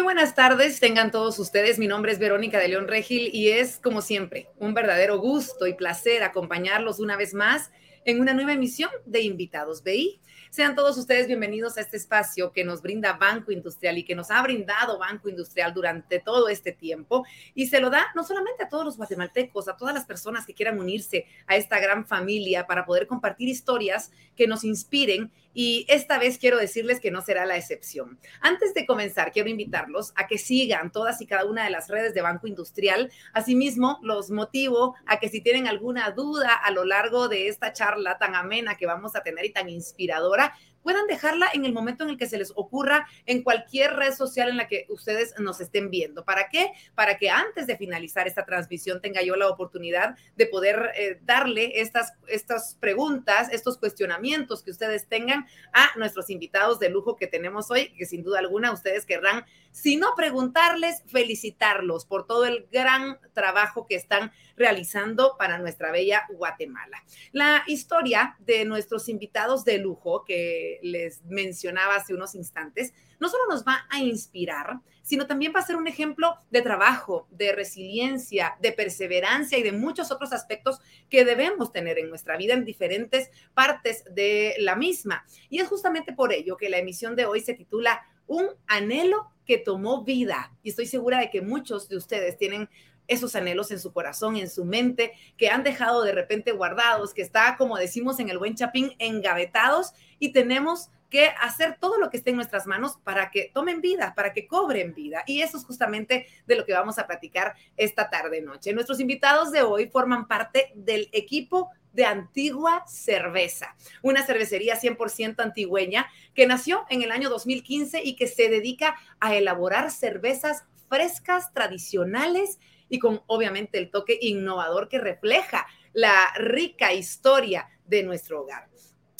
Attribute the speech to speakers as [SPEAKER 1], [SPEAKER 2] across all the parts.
[SPEAKER 1] Muy buenas tardes, tengan todos ustedes. Mi nombre es Verónica de León Regil y es, como siempre, un verdadero gusto y placer acompañarlos una vez más en una nueva emisión de Invitados BI. Sean todos ustedes bienvenidos a este espacio que nos brinda Banco Industrial y que nos ha brindado Banco Industrial durante todo este tiempo y se lo da no solamente a todos los guatemaltecos, a todas las personas que quieran unirse a esta gran familia para poder compartir historias que nos inspiren y esta vez quiero decirles que no será la excepción. Antes de comenzar, quiero invitarlos a que sigan todas y cada una de las redes de Banco Industrial. Asimismo, los motivo a que si tienen alguna duda a lo largo de esta charla tan amena que vamos a tener y tan inspiradora, puedan dejarla en el momento en el que se les ocurra en cualquier red social en la que ustedes nos estén viendo. ¿Para qué? Para que antes de finalizar esta transmisión tenga yo la oportunidad de poder eh, darle estas, estas preguntas, estos cuestionamientos que ustedes tengan a nuestros invitados de lujo que tenemos hoy, que sin duda alguna ustedes querrán, si no preguntarles, felicitarlos por todo el gran trabajo que están realizando para nuestra bella Guatemala. La historia de nuestros invitados de lujo que les mencionaba hace unos instantes, no solo nos va a inspirar, sino también va a ser un ejemplo de trabajo, de resiliencia, de perseverancia y de muchos otros aspectos que debemos tener en nuestra vida en diferentes partes de la misma. Y es justamente por ello que la emisión de hoy se titula Un anhelo que tomó vida. Y estoy segura de que muchos de ustedes tienen esos anhelos en su corazón, en su mente, que han dejado de repente guardados, que está, como decimos en el buen chapín, engavetados y tenemos que hacer todo lo que esté en nuestras manos para que tomen vida, para que cobren vida. Y eso es justamente de lo que vamos a platicar esta tarde noche. Nuestros invitados de hoy forman parte del equipo de Antigua Cerveza, una cervecería 100% antigüeña que nació en el año 2015 y que se dedica a elaborar cervezas frescas, tradicionales y con obviamente el toque innovador que refleja la rica historia de nuestro hogar.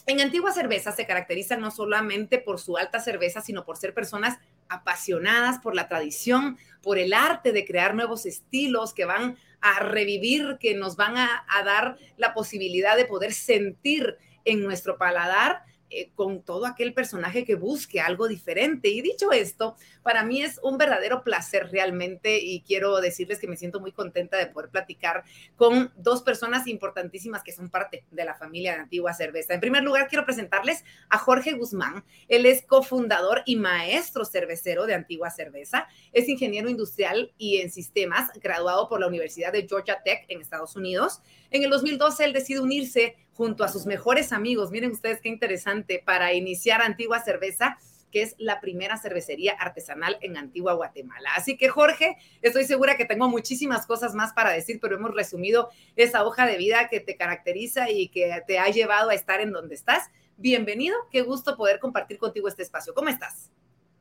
[SPEAKER 1] En Antigua Cerveza se caracterizan no solamente por su alta cerveza, sino por ser personas apasionadas por la tradición, por el arte de crear nuevos estilos que van a revivir, que nos van a, a dar la posibilidad de poder sentir en nuestro paladar eh, con todo aquel personaje que busque algo diferente. Y dicho esto, para mí es un verdadero placer realmente y quiero decirles que me siento muy contenta de poder platicar con dos personas importantísimas que son parte de la familia de Antigua Cerveza. En primer lugar, quiero presentarles a Jorge Guzmán. Él es cofundador y maestro cervecero de Antigua Cerveza. Es ingeniero industrial y en sistemas, graduado por la Universidad de Georgia Tech en Estados Unidos. En el 2012, él decide unirse junto a sus mejores amigos, miren ustedes qué interesante, para iniciar Antigua Cerveza, que es la primera cervecería artesanal en Antigua Guatemala. Así que Jorge, estoy segura que tengo muchísimas cosas más para decir, pero hemos resumido esa hoja de vida que te caracteriza y que te ha llevado a estar en donde estás. Bienvenido, qué gusto poder compartir contigo este espacio. ¿Cómo estás?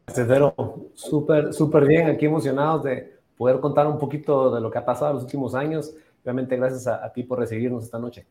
[SPEAKER 2] Cero, súper, súper bien, aquí emocionados de poder contar un poquito de lo que ha pasado en los últimos años. Realmente gracias a, ti por recibirnos esta noche.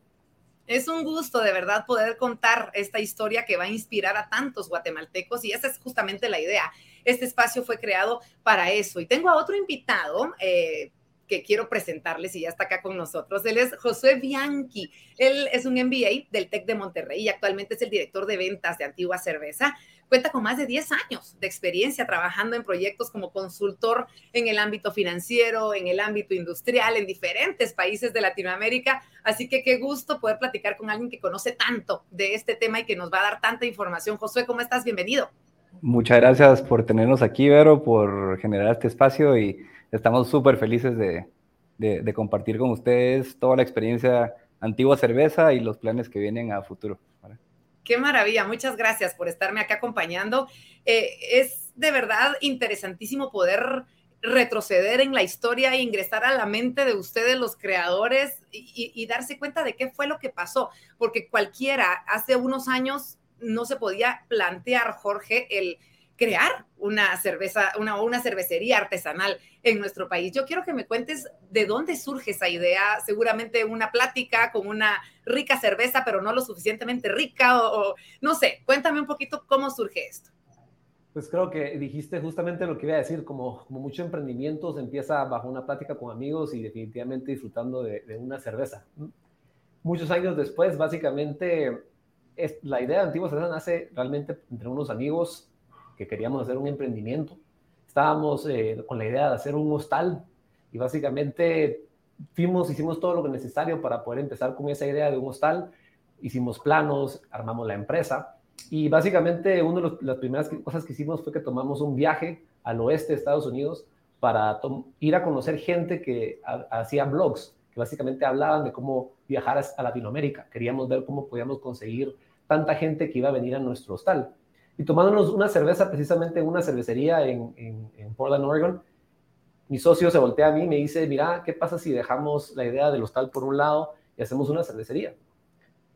[SPEAKER 1] Es un gusto de verdad poder contar esta historia que va a inspirar a tantos guatemaltecos y esa es justamente la idea. Este espacio fue creado para eso. Y tengo a otro invitado. Eh, que quiero presentarles y ya está acá con nosotros. Él es Josué Bianchi. Él es un MBA del TEC de Monterrey y actualmente es el director de ventas de Antigua Cerveza. Cuenta con más de 10 años de experiencia trabajando en proyectos como consultor en el ámbito financiero, en el ámbito industrial, en diferentes países de Latinoamérica. Así que qué gusto poder platicar con alguien que conoce tanto de este tema y que nos va a dar tanta información. Josué, ¿cómo estás? Bienvenido.
[SPEAKER 3] Muchas gracias por tenernos aquí, Vero, por generar este espacio y estamos súper felices de, de, compartir con ustedes toda la experiencia antigua cerveza y los planes que vienen a futuro.
[SPEAKER 1] Qué maravilla, muchas gracias por estarme acá acompañando. Eh, es de verdad interesantísimo poder retroceder en la historia e ingresar a la mente de ustedes, los creadores, y, y, darse cuenta de qué fue lo que pasó, porque cualquiera hace unos años no se podía plantear, Jorge, el crear una cerveza, una, una cervecería artesanal en nuestro país. Yo quiero que me cuentes de dónde surge esa idea, seguramente una plática con una rica cerveza, pero no lo suficientemente rica, o, no sé, cuéntame un poquito cómo surge esto.
[SPEAKER 2] Pues creo que dijiste justamente lo que iba a decir, como, como mucho emprendimiento se empieza bajo una plática con amigos y definitivamente disfrutando de, de una cerveza. Muchos años después, básicamente, es, la idea de Antigua Cerveza nace realmente entre unos amigos que queríamos hacer un emprendimiento. estábamos eh, con la idea de hacer un hostal y básicamente fuimos, hicimos todo lo necesario para poder empezar con esa idea de un hostal, hicimos planos, armamos la empresa y básicamente una de las primeras cosas que hicimos fue que tomamos un viaje al oeste de Estados Unidos para ir a conocer gente que hacía blogs, que básicamente hablaban de cómo viajar a Latinoamérica. Queríamos ver cómo podíamos conseguir tanta gente que iba a venir a nuestro hostal. Y tomándonos una cerveza precisamente en una cervecería en, Portland, Oregon, mi socio se voltea a mí y me dice, mira, ¿qué pasa si dejamos la idea del hostal por un lado y hacemos una cervecería?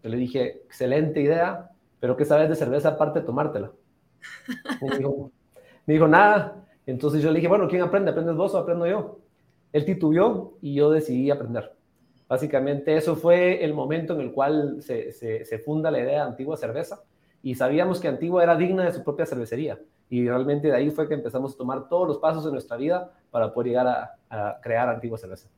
[SPEAKER 2] Yo le dije, excelente idea, pero ¿qué sabes de cerveza aparte de tomártela? Me dijo, me dijo, nada. Entonces yo le dije, bueno, ¿quién aprende? ¿Aprendes vos o aprendo yo? Él titubeó y yo decidí aprender. Básicamente eso fue el momento en el cual se, se, funda la idea de Antigua Cerveza y sabíamos que Antigua era digna de su propia cervecería. Y realmente de ahí fue que empezamos a tomar todos los pasos de nuestra vida para poder llegar a, crear Antigua Cerveza.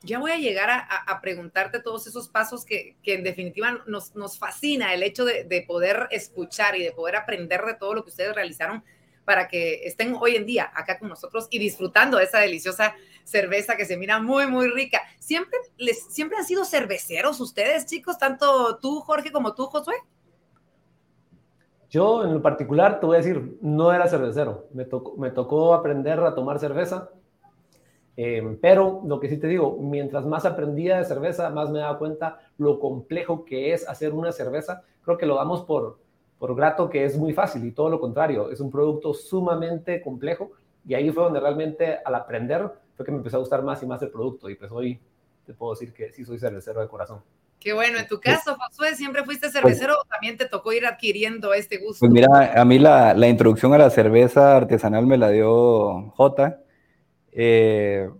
[SPEAKER 1] Ya voy a llegar a, a preguntarte todos esos pasos que, que en definitiva nos, nos, fascina el hecho de, de poder escuchar y de poder aprender de todo lo que ustedes realizaron para que estén hoy en día acá con nosotros y disfrutando de esa deliciosa cerveza que se mira muy, muy rica. ¿Siempre, les, siempre han sido cerveceros ustedes, chicos? Tanto tú, Jorge, como tú, Josué.
[SPEAKER 2] Yo, en lo particular, te voy a decir, no era cervecero. Me tocó, aprender a tomar cerveza. Eh, pero lo que sí te digo, mientras más aprendía de cerveza, más me daba cuenta lo complejo que es hacer una cerveza. Creo que lo damos por, por grato que es muy fácil y todo lo contrario, es un producto sumamente complejo y ahí fue donde realmente al aprender fue que me empezó a gustar más y más el producto y pues hoy te puedo decir que sí soy cervecero de corazón.
[SPEAKER 1] Qué bueno, en tu caso, Josué, ¿siempre fuiste cervecero o también te tocó ir adquiriendo este gusto?
[SPEAKER 3] Pues mira, a mí la, la introducción a la cerveza artesanal me la dio Jota. Eh,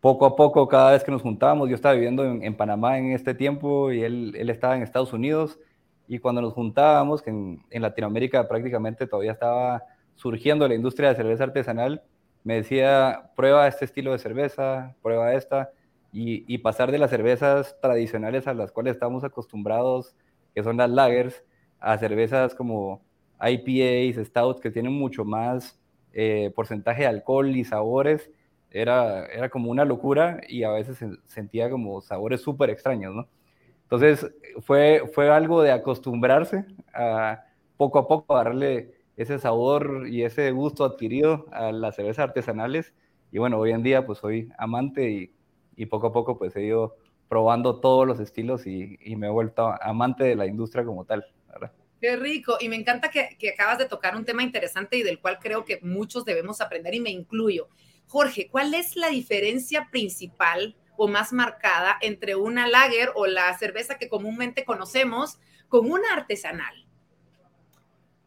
[SPEAKER 3] poco a poco, cada vez que nos juntábamos, yo estaba viviendo en, en Panamá en este tiempo y él, él estaba en Estados Unidos y cuando nos juntábamos, que en, Latinoamérica prácticamente todavía estaba surgiendo la industria de cerveza artesanal, me decía, prueba este estilo de cerveza, prueba esta, y, pasar de las cervezas tradicionales a las cuales estamos acostumbrados, que son las lagers, a cervezas como IPAs, stouts, que tienen mucho más eh, porcentaje de alcohol y sabores, era, era como una locura y a veces sentía como sabores súper extraños, ¿no? Entonces fue, fue algo de acostumbrarse a poco a poco darle ese sabor y ese gusto adquirido a las cervezas artesanales. Y bueno, hoy en día pues soy amante y, y poco a poco pues he ido probando todos los estilos y, y, me he vuelto amante de la industria como tal. ¿verdad?
[SPEAKER 1] Qué rico. Y me encanta que, que acabas de tocar un tema interesante y del cual creo que muchos debemos aprender y me incluyo. Jorge, ¿cuál es la diferencia principal? o más marcada entre una lager o la cerveza que comúnmente conocemos con una artesanal?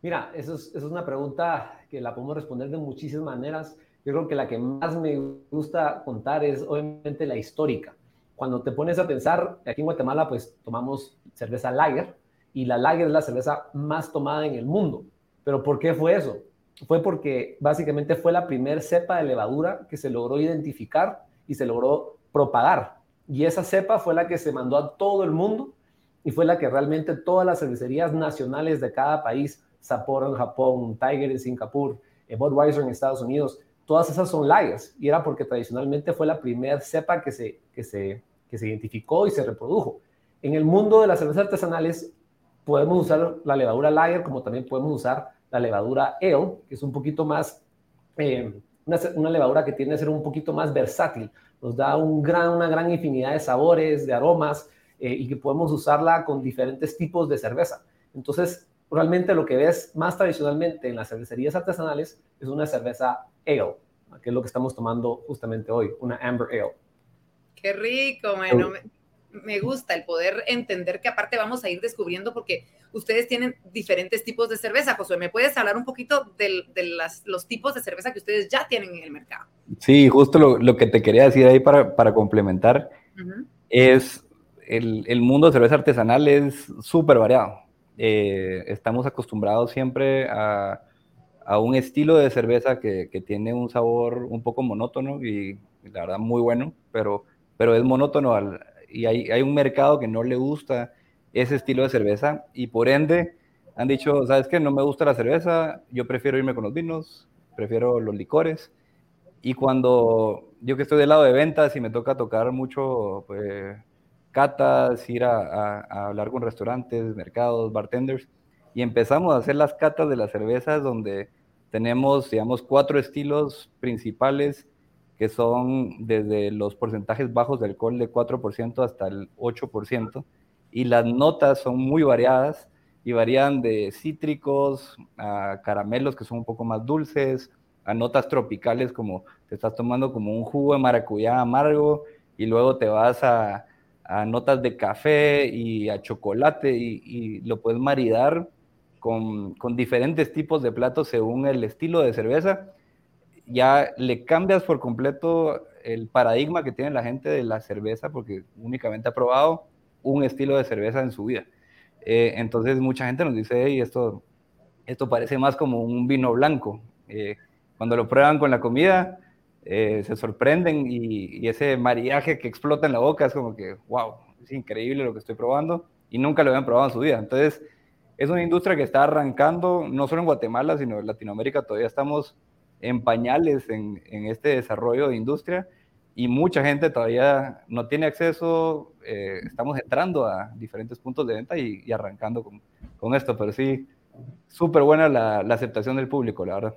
[SPEAKER 2] Mira, eso es, es, una pregunta que la podemos responder de muchísimas maneras. Yo creo que la que más me gusta contar es obviamente la histórica. Cuando te pones a pensar, aquí en Guatemala pues tomamos cerveza lager y la lager es la cerveza más tomada en el mundo. ¿Pero por qué fue eso? Fue porque básicamente fue la primer cepa de levadura que se logró identificar y se logró propagar. Y esa cepa fue la que se mandó a todo el mundo y fue la que realmente todas las cervecerías nacionales de cada país, Sapporo en Japón, Tiger en Singapur, eh, Budweiser en Estados Unidos, todas esas son lagers. Y era porque tradicionalmente fue la primera cepa que se, que, se, que se identificó y se reprodujo. En el mundo de las cervezas artesanales podemos usar la levadura lager como también podemos usar la levadura ale, que es un poquito más, eh, una, una levadura que tiene que ser un poquito más versátil nos da un gran, una gran infinidad de sabores, de aromas, eh, y que podemos usarla con diferentes tipos de cerveza. Entonces, realmente lo que ves más tradicionalmente en las cervecerías artesanales es una cerveza ale, que es lo que estamos tomando justamente hoy, una amber ale.
[SPEAKER 1] Qué rico, bueno, me gusta el poder entender que aparte vamos a ir descubriendo porque ustedes tienen diferentes tipos de cerveza. Josué, ¿me puedes hablar un poquito de, los tipos de cerveza que ustedes ya tienen en el mercado?
[SPEAKER 3] Sí, justo lo, que te quería decir ahí para, complementar es el, mundo de cerveza artesanal es súper variado. Eh, estamos acostumbrados siempre a, un estilo de cerveza que, tiene un sabor un poco monótono y la verdad muy bueno, pero, pero es monótono al, y hay, hay un mercado que no le gusta ese estilo de cerveza y por ende han dicho, ¿sabes qué? No me gusta la cerveza, yo prefiero irme con los vinos, prefiero los licores Y cuando yo que estoy del lado de ventas y me toca tocar mucho pues, catas, ir a, hablar con restaurantes, mercados, bartenders, y empezamos a hacer las catas de las cervezas donde tenemos, digamos, cuatro estilos principales que son desde los porcentajes bajos de alcohol de 4% hasta el 8%, y las notas son muy variadas y varían de cítricos a caramelos que son un poco más dulces, a notas tropicales como te estás tomando como un jugo de maracuyá amargo y luego te vas a, a notas de café y a chocolate y, y lo puedes maridar con, con, diferentes tipos de platos según el estilo de cerveza. Ya le cambias por completo el paradigma que tiene la gente de la cerveza porque únicamente ha probado un estilo de cerveza en su vida. Eh, entonces mucha gente nos dice, hey, esto, esto parece más como un vino blanco. Eh, cuando lo prueban con la comida, eh, se sorprenden y, ese mariaje que explota en la boca es como que, wow, es increíble lo que estoy probando y nunca lo habían probado en su vida. Entonces, es una industria que está arrancando, no solo en Guatemala, sino en Latinoamérica, todavía estamos en pañales en, en este desarrollo de industria y mucha gente todavía no tiene acceso, eh, estamos entrando a diferentes puntos de venta y, arrancando con, con, esto, pero sí, súper buena la, la, aceptación del público, la verdad.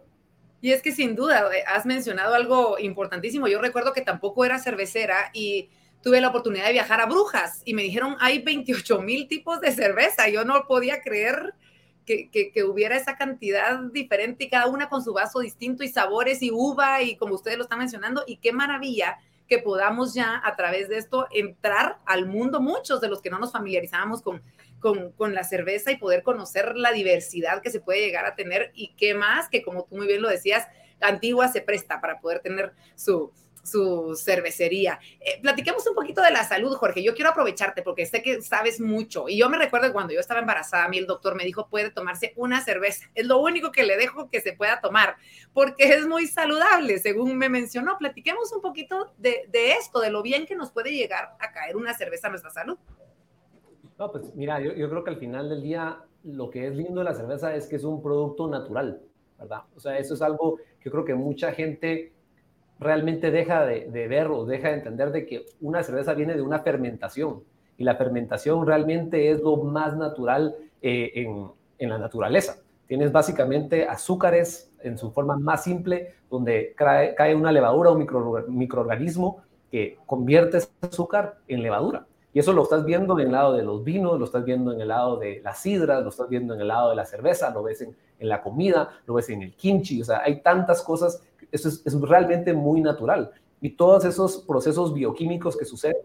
[SPEAKER 1] Y es que sin duda, eh, has mencionado algo importantísimo. Yo recuerdo que tampoco era cervecera y tuve la oportunidad de viajar a Brujas y me dijeron, hay 28 mil tipos de cerveza. Yo no podía creer que, hubiera esa cantidad diferente y cada una con su vaso distinto y sabores y uva y como ustedes lo están mencionando. Y qué maravilla que podamos ya a través de esto entrar al mundo, muchos de los que no nos familiarizábamos con, con, con, la cerveza y poder conocer la diversidad que se puede llegar a tener y qué más que como tú muy bien lo decías, Antigua se presta para poder tener su, su cervecería. Eh, platiquemos un poquito de la salud, Jorge. Yo quiero aprovecharte porque sé que sabes mucho. Y yo me recuerdo cuando yo estaba embarazada, a mí el doctor me dijo, puede tomarse una cerveza. Es lo único que le dejo que se pueda tomar porque es muy saludable, según me mencionó. Platiquemos un poquito de, de esto, de lo bien que nos puede llegar a caer una cerveza a nuestra salud.
[SPEAKER 2] No, pues mira, yo, yo creo que al final del día lo que es lindo de la cerveza es que es un producto natural, ¿verdad? O sea, eso es algo que creo que mucha gente realmente deja de, ver o deja de entender de que una cerveza viene de una fermentación y la fermentación realmente es lo más natural eh, en, la naturaleza. Tienes básicamente azúcares en su forma más simple, donde cae, una levadura o micro, microorganismo que convierte ese azúcar en levadura. Y eso lo estás viendo en el lado de los vinos, lo estás viendo en el lado de las sidras, lo estás viendo en el lado de la cerveza, lo ves en, en la comida, lo ves en el kimchi, o sea, hay tantas cosas eso es, realmente muy natural. Y todos esos procesos bioquímicos que suceden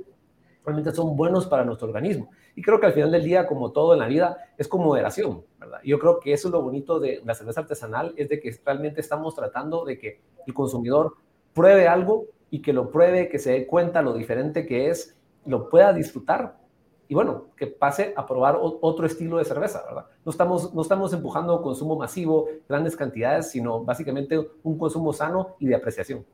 [SPEAKER 2] realmente son buenos para nuestro organismo. Y creo que al final del día, como todo en la vida, es con moderación, ¿verdad? Yo creo que eso es lo bonito de la cerveza artesanal, es de que realmente estamos tratando de que el consumidor pruebe algo y que lo pruebe, que se dé cuenta lo diferente que es, lo pueda disfrutar y bueno, que pase a probar otro estilo de cerveza, ¿verdad? No estamos, no estamos empujando consumo masivo, grandes cantidades, sino básicamente un consumo sano y de apreciación.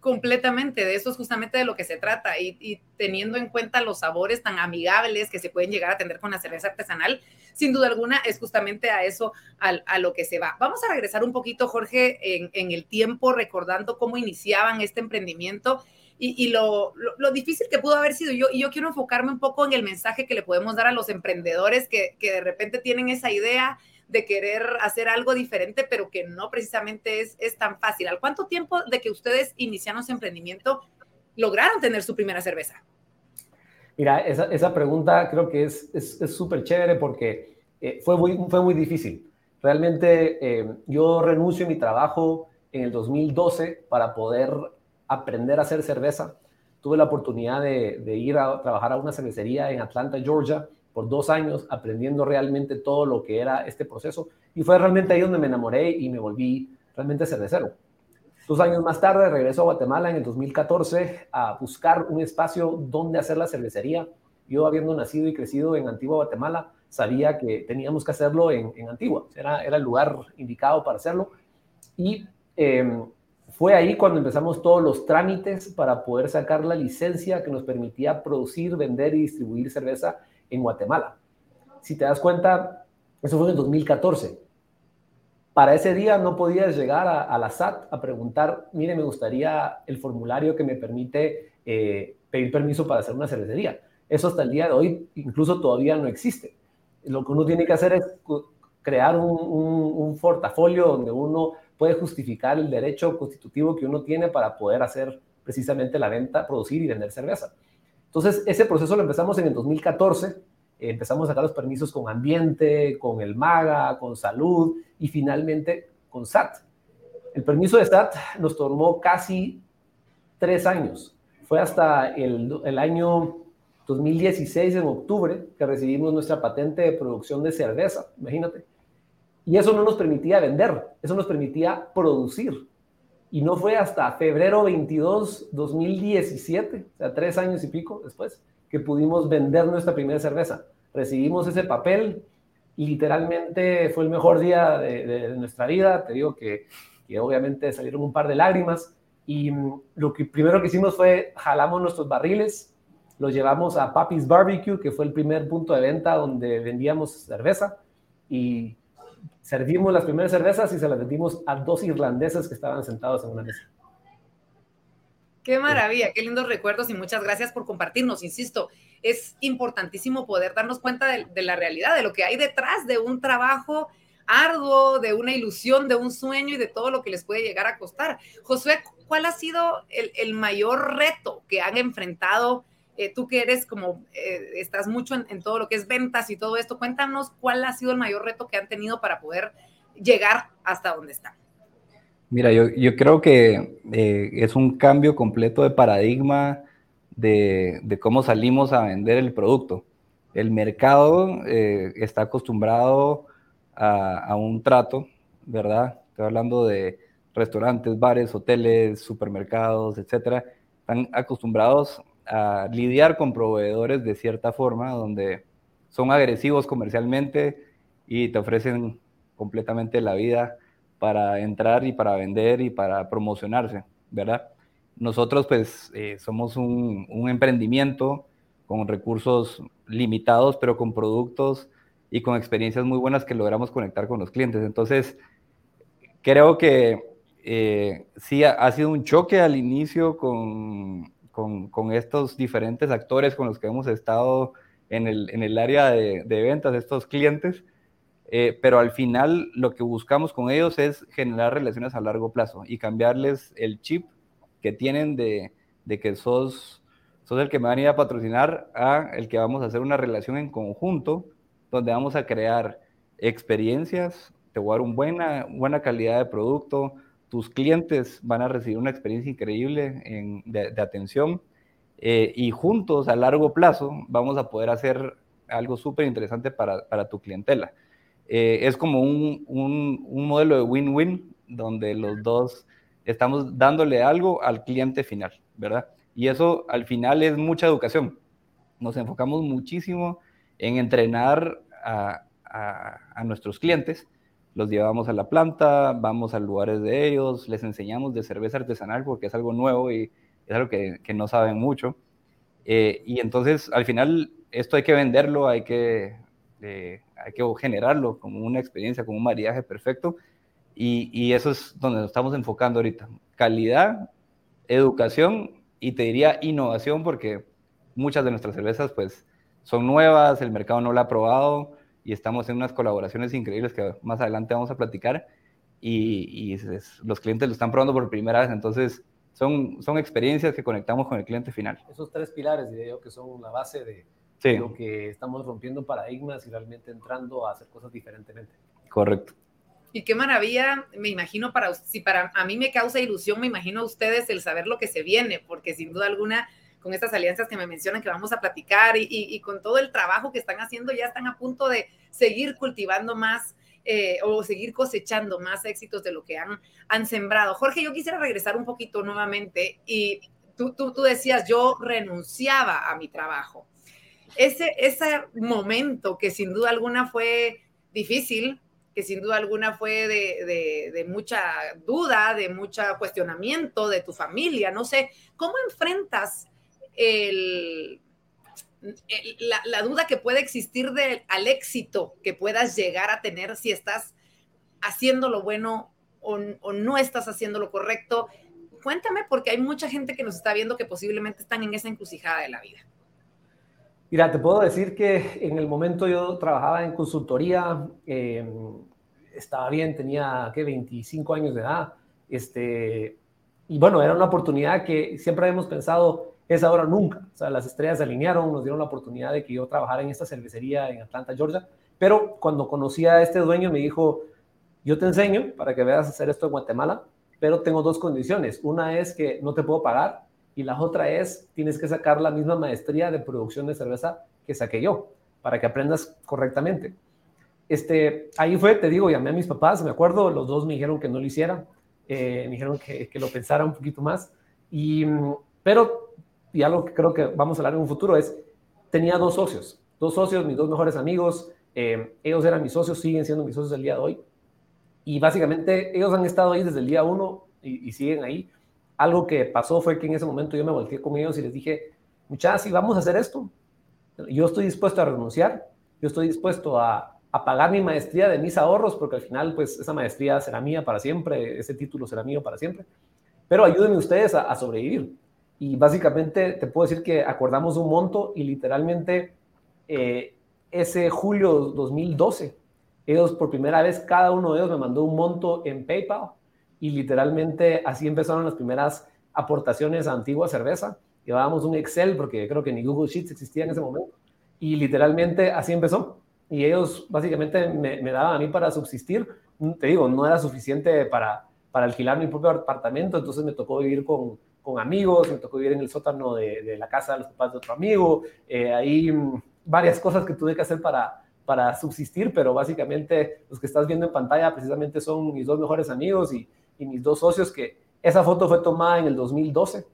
[SPEAKER 1] Completamente, de eso es justamente de lo que se trata y, teniendo en cuenta los sabores tan amigables que se pueden llegar a tener con la cerveza artesanal, sin duda alguna es justamente a eso a, lo que se va. Vamos a regresar un poquito, Jorge, en, en el tiempo, recordando cómo iniciaban este emprendimiento y, lo, lo, difícil que pudo haber sido. Yo, y yo quiero enfocarme un poco en el mensaje que le podemos dar a los emprendedores que, que de repente tienen esa idea de querer hacer algo diferente, pero que no precisamente es, es tan fácil. ¿Al cuánto tiempo de que ustedes iniciaron su emprendimiento lograron tener su primera cerveza?
[SPEAKER 2] Mira, esa, esa pregunta creo que es súper es, chévere porque eh, fue, muy, fue muy difícil. Realmente eh, yo renuncio a mi trabajo en el 2012 para poder aprender a hacer cerveza. Tuve la oportunidad de, ir a trabajar a una cervecería en Atlanta, Georgia, por dos años, aprendiendo realmente todo lo que era este proceso. Y fue realmente ahí donde me enamoré y me volví realmente cervecero. Dos años más tarde regreso a Guatemala en el 2014 a buscar un espacio donde hacer la cervecería. Yo, habiendo nacido y crecido en Antigua, Guatemala, sabía que teníamos que hacerlo en, Antigua. Era, era el lugar indicado para hacerlo. Y eh, fue ahí cuando empezamos todos los trámites para poder sacar la licencia que nos permitía producir, vender y distribuir cerveza en Guatemala. Si te das cuenta, eso fue en el 2014. Para ese día no podías llegar a, la SAT a preguntar, mire, me gustaría el formulario que me permite eh, pedir permiso para hacer una cervecería. Eso hasta el día de hoy incluso todavía no existe. Lo que uno tiene que hacer es crear un, un, portafolio donde uno puede justificar el derecho constitutivo que uno tiene para poder hacer precisamente la venta, producir y vender cerveza. Entonces, ese proceso lo empezamos en el 2014 empezamos a sacar los permisos con ambiente, con el MAGA, con salud y finalmente con SAT. El permiso de SAT nos tomó casi tres años. Fue hasta el, el año 2016, en octubre, que recibimos nuestra patente de producción de cerveza, imagínate. Y eso no nos permitía vender, eso nos permitía producir. Y no fue hasta febrero 22, 2017, o sea, tres años y pico después, que pudimos vender nuestra primera cerveza. Recibimos ese papel, literalmente fue el mejor día de, nuestra vida, te digo que, obviamente salieron un par de lágrimas y mm, lo que primero que hicimos fue jalamos nuestros barriles, los llevamos a Papi's Barbecue, que fue el primer punto de venta donde vendíamos cerveza y servimos las primeras cervezas y se las vendimos a dos irlandeses que estaban sentados en una mesa.
[SPEAKER 1] Qué maravilla, qué lindos recuerdos y muchas gracias por compartirnos. Insisto, es importantísimo poder darnos cuenta de, la realidad, de lo que hay detrás de un trabajo arduo, de una ilusión, de un sueño y de todo lo que les puede llegar a costar. Josué, ¿cuál ha sido el, mayor reto que han enfrentado? Eh, tú que eres como, eh, estás mucho en, todo lo que es ventas y todo esto, cuéntanos cuál ha sido el mayor reto que han tenido para poder llegar hasta donde están.
[SPEAKER 3] Mira, yo, creo que eh, es un cambio completo de paradigma de, cómo salimos a vender el producto. El mercado está acostumbrado a, a, un trato, ¿verdad? Estoy hablando de restaurantes, bares, hoteles, supermercados, etcétera. Están acostumbrados a lidiar con proveedores de cierta forma, donde son agresivos comercialmente y te ofrecen completamente la vida para entrar y para vender y para promocionarse, ¿verdad? Nosotros pues eh, somos un, emprendimiento con recursos limitados, pero con productos y con experiencias muy buenas que logramos conectar con los clientes. Entonces, creo que eh, sí ha, sido un choque al inicio con, con, estos diferentes actores con los que hemos estado en el, en el área de, de ventas, estos clientes, eh, pero al final lo que buscamos con ellos es generar relaciones a largo plazo y cambiarles el chip que tienen de, de que sos, sos el que me van a a patrocinar a el que vamos a hacer una relación en conjunto donde vamos a crear experiencias, te voy a dar una buena, buena calidad de producto, tus clientes van a recibir una experiencia increíble de, atención eh, y juntos a largo plazo vamos a poder hacer algo súper interesante para, para tu clientela. Eh, es como un, un, modelo de win-win donde los dos estamos dándole algo al cliente final, ¿verdad? Y eso al final es mucha educación. Nos enfocamos muchísimo en entrenar a, a, nuestros clientes. Los llevamos a la planta, vamos a lugares de ellos, les enseñamos de cerveza artesanal porque es algo nuevo y es algo que, que no saben mucho. Eh, y entonces, al final, esto hay que venderlo, hay que eh, hay que generarlo como una experiencia, como un maridaje perfecto. Y, y, eso es donde nos estamos enfocando ahorita. Calidad, educación y te diría innovación porque muchas de nuestras cervezas pues son nuevas, el mercado no la ha probado y estamos en unas colaboraciones increíbles que más adelante vamos a platicar y, y los clientes lo están probando por primera vez, entonces son, son experiencias que conectamos con el cliente final.
[SPEAKER 2] Esos tres pilares, diría yo, que son la base de, lo que estamos rompiendo paradigmas y realmente entrando a hacer cosas diferentemente.
[SPEAKER 3] Correcto.
[SPEAKER 1] Y qué maravilla, me imagino para si para a mí me causa ilusión, me imagino a ustedes el saber lo que se viene, porque sin duda alguna con estas alianzas que me mencionan que vamos a platicar y, con todo el trabajo que están haciendo, ya están a punto de seguir cultivando más eh, o seguir cosechando más éxitos de lo que han, sembrado. Jorge, yo quisiera regresar un poquito nuevamente y tú, tú, tú decías, yo renunciaba a mi trabajo ese, ese momento que sin duda alguna fue difícil, que sin duda alguna fue de, mucha duda, de mucho cuestionamiento de tu familia, no sé, ¿cómo enfrentas la, duda que puede existir de, al éxito que puedas llegar a tener si estás haciendo lo bueno o, no estás haciendo lo correcto. Cuéntame porque hay mucha gente que nos está viendo que posiblemente están en esa encrucijada de la vida.
[SPEAKER 2] Mira, te puedo decir que en el momento yo trabajaba en consultoría, eh, estaba bien, tenía ¿qué? 25 años de edad, este, y bueno, era una oportunidad que siempre habíamos pensado, es ahora nunca. O sea, las estrellas se alinearon, nos dieron la oportunidad de que yo trabajara en esta cervecería en Atlanta, Georgia, pero cuando conocí a este dueño me dijo, yo te enseño para que veas hacer esto en Guatemala, pero tengo dos condiciones. Una es que no te puedo pagar y la otra es, tienes que sacar la misma maestría de producción de cerveza que saqué yo, para que aprendas correctamente. Este, ahí fue, te digo, llamé a mis papás, me acuerdo, los dos me dijeron que no lo hiciera, eh, me dijeron que, que, lo pensara un poquito más, y, pero, y algo que creo que vamos a hablar en un futuro es, tenía dos socios, dos socios, mis dos mejores amigos, eh, ellos eran mis socios, siguen siendo mis socios el día de hoy, y básicamente ellos han estado ahí desde el día uno y, siguen ahí, algo que pasó fue que en ese momento yo me volteé con ellos y les dije, muchachos, si vamos a hacer esto, yo estoy dispuesto a renunciar, yo estoy dispuesto a, pagar mi maestría de mis ahorros, porque al final, pues, esa maestría será mía para siempre, ese título será mío para siempre, pero ayúdenme ustedes a, sobrevivir. Y básicamente te puedo decir que acordamos un monto y literalmente eh, ese julio 2012, ellos por primera vez, cada uno de ellos me mandó un monto en PayPal y literalmente así empezaron las primeras aportaciones a Antigua Cerveza. Llevábamos un Excel porque creo que ni Google Sheets existía en ese momento y literalmente así empezó. Y ellos básicamente me, daban a mí para subsistir. Te digo, no era suficiente para, para alquilar mi propio apartamento, entonces me tocó vivir con, con amigos, me tocó vivir en el sótano de, de la casa de los papás de otro amigo. Eh, ahí mm, varias cosas que tuve que hacer para, para subsistir, pero básicamente los que estás viendo en pantalla precisamente son mis dos mejores amigos y, y mis dos socios, que esa foto fue tomada en el 2012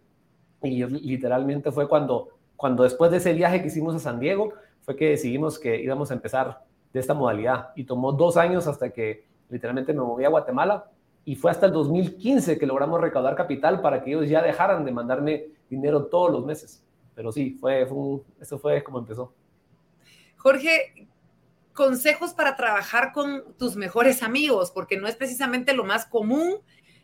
[SPEAKER 2] y literalmente fue cuando, cuando después de ese viaje que hicimos a San Diego, fue que decidimos que íbamos a empezar de esta modalidad y tomó dos años hasta que literalmente me moví a Guatemala y fue hasta el 2015 que logramos recaudar capital para que ellos ya dejaran de mandarme dinero todos los meses. Pero sí, fue, eso fue como empezó.
[SPEAKER 1] Jorge, consejos para trabajar con tus mejores amigos, porque no es precisamente lo más común.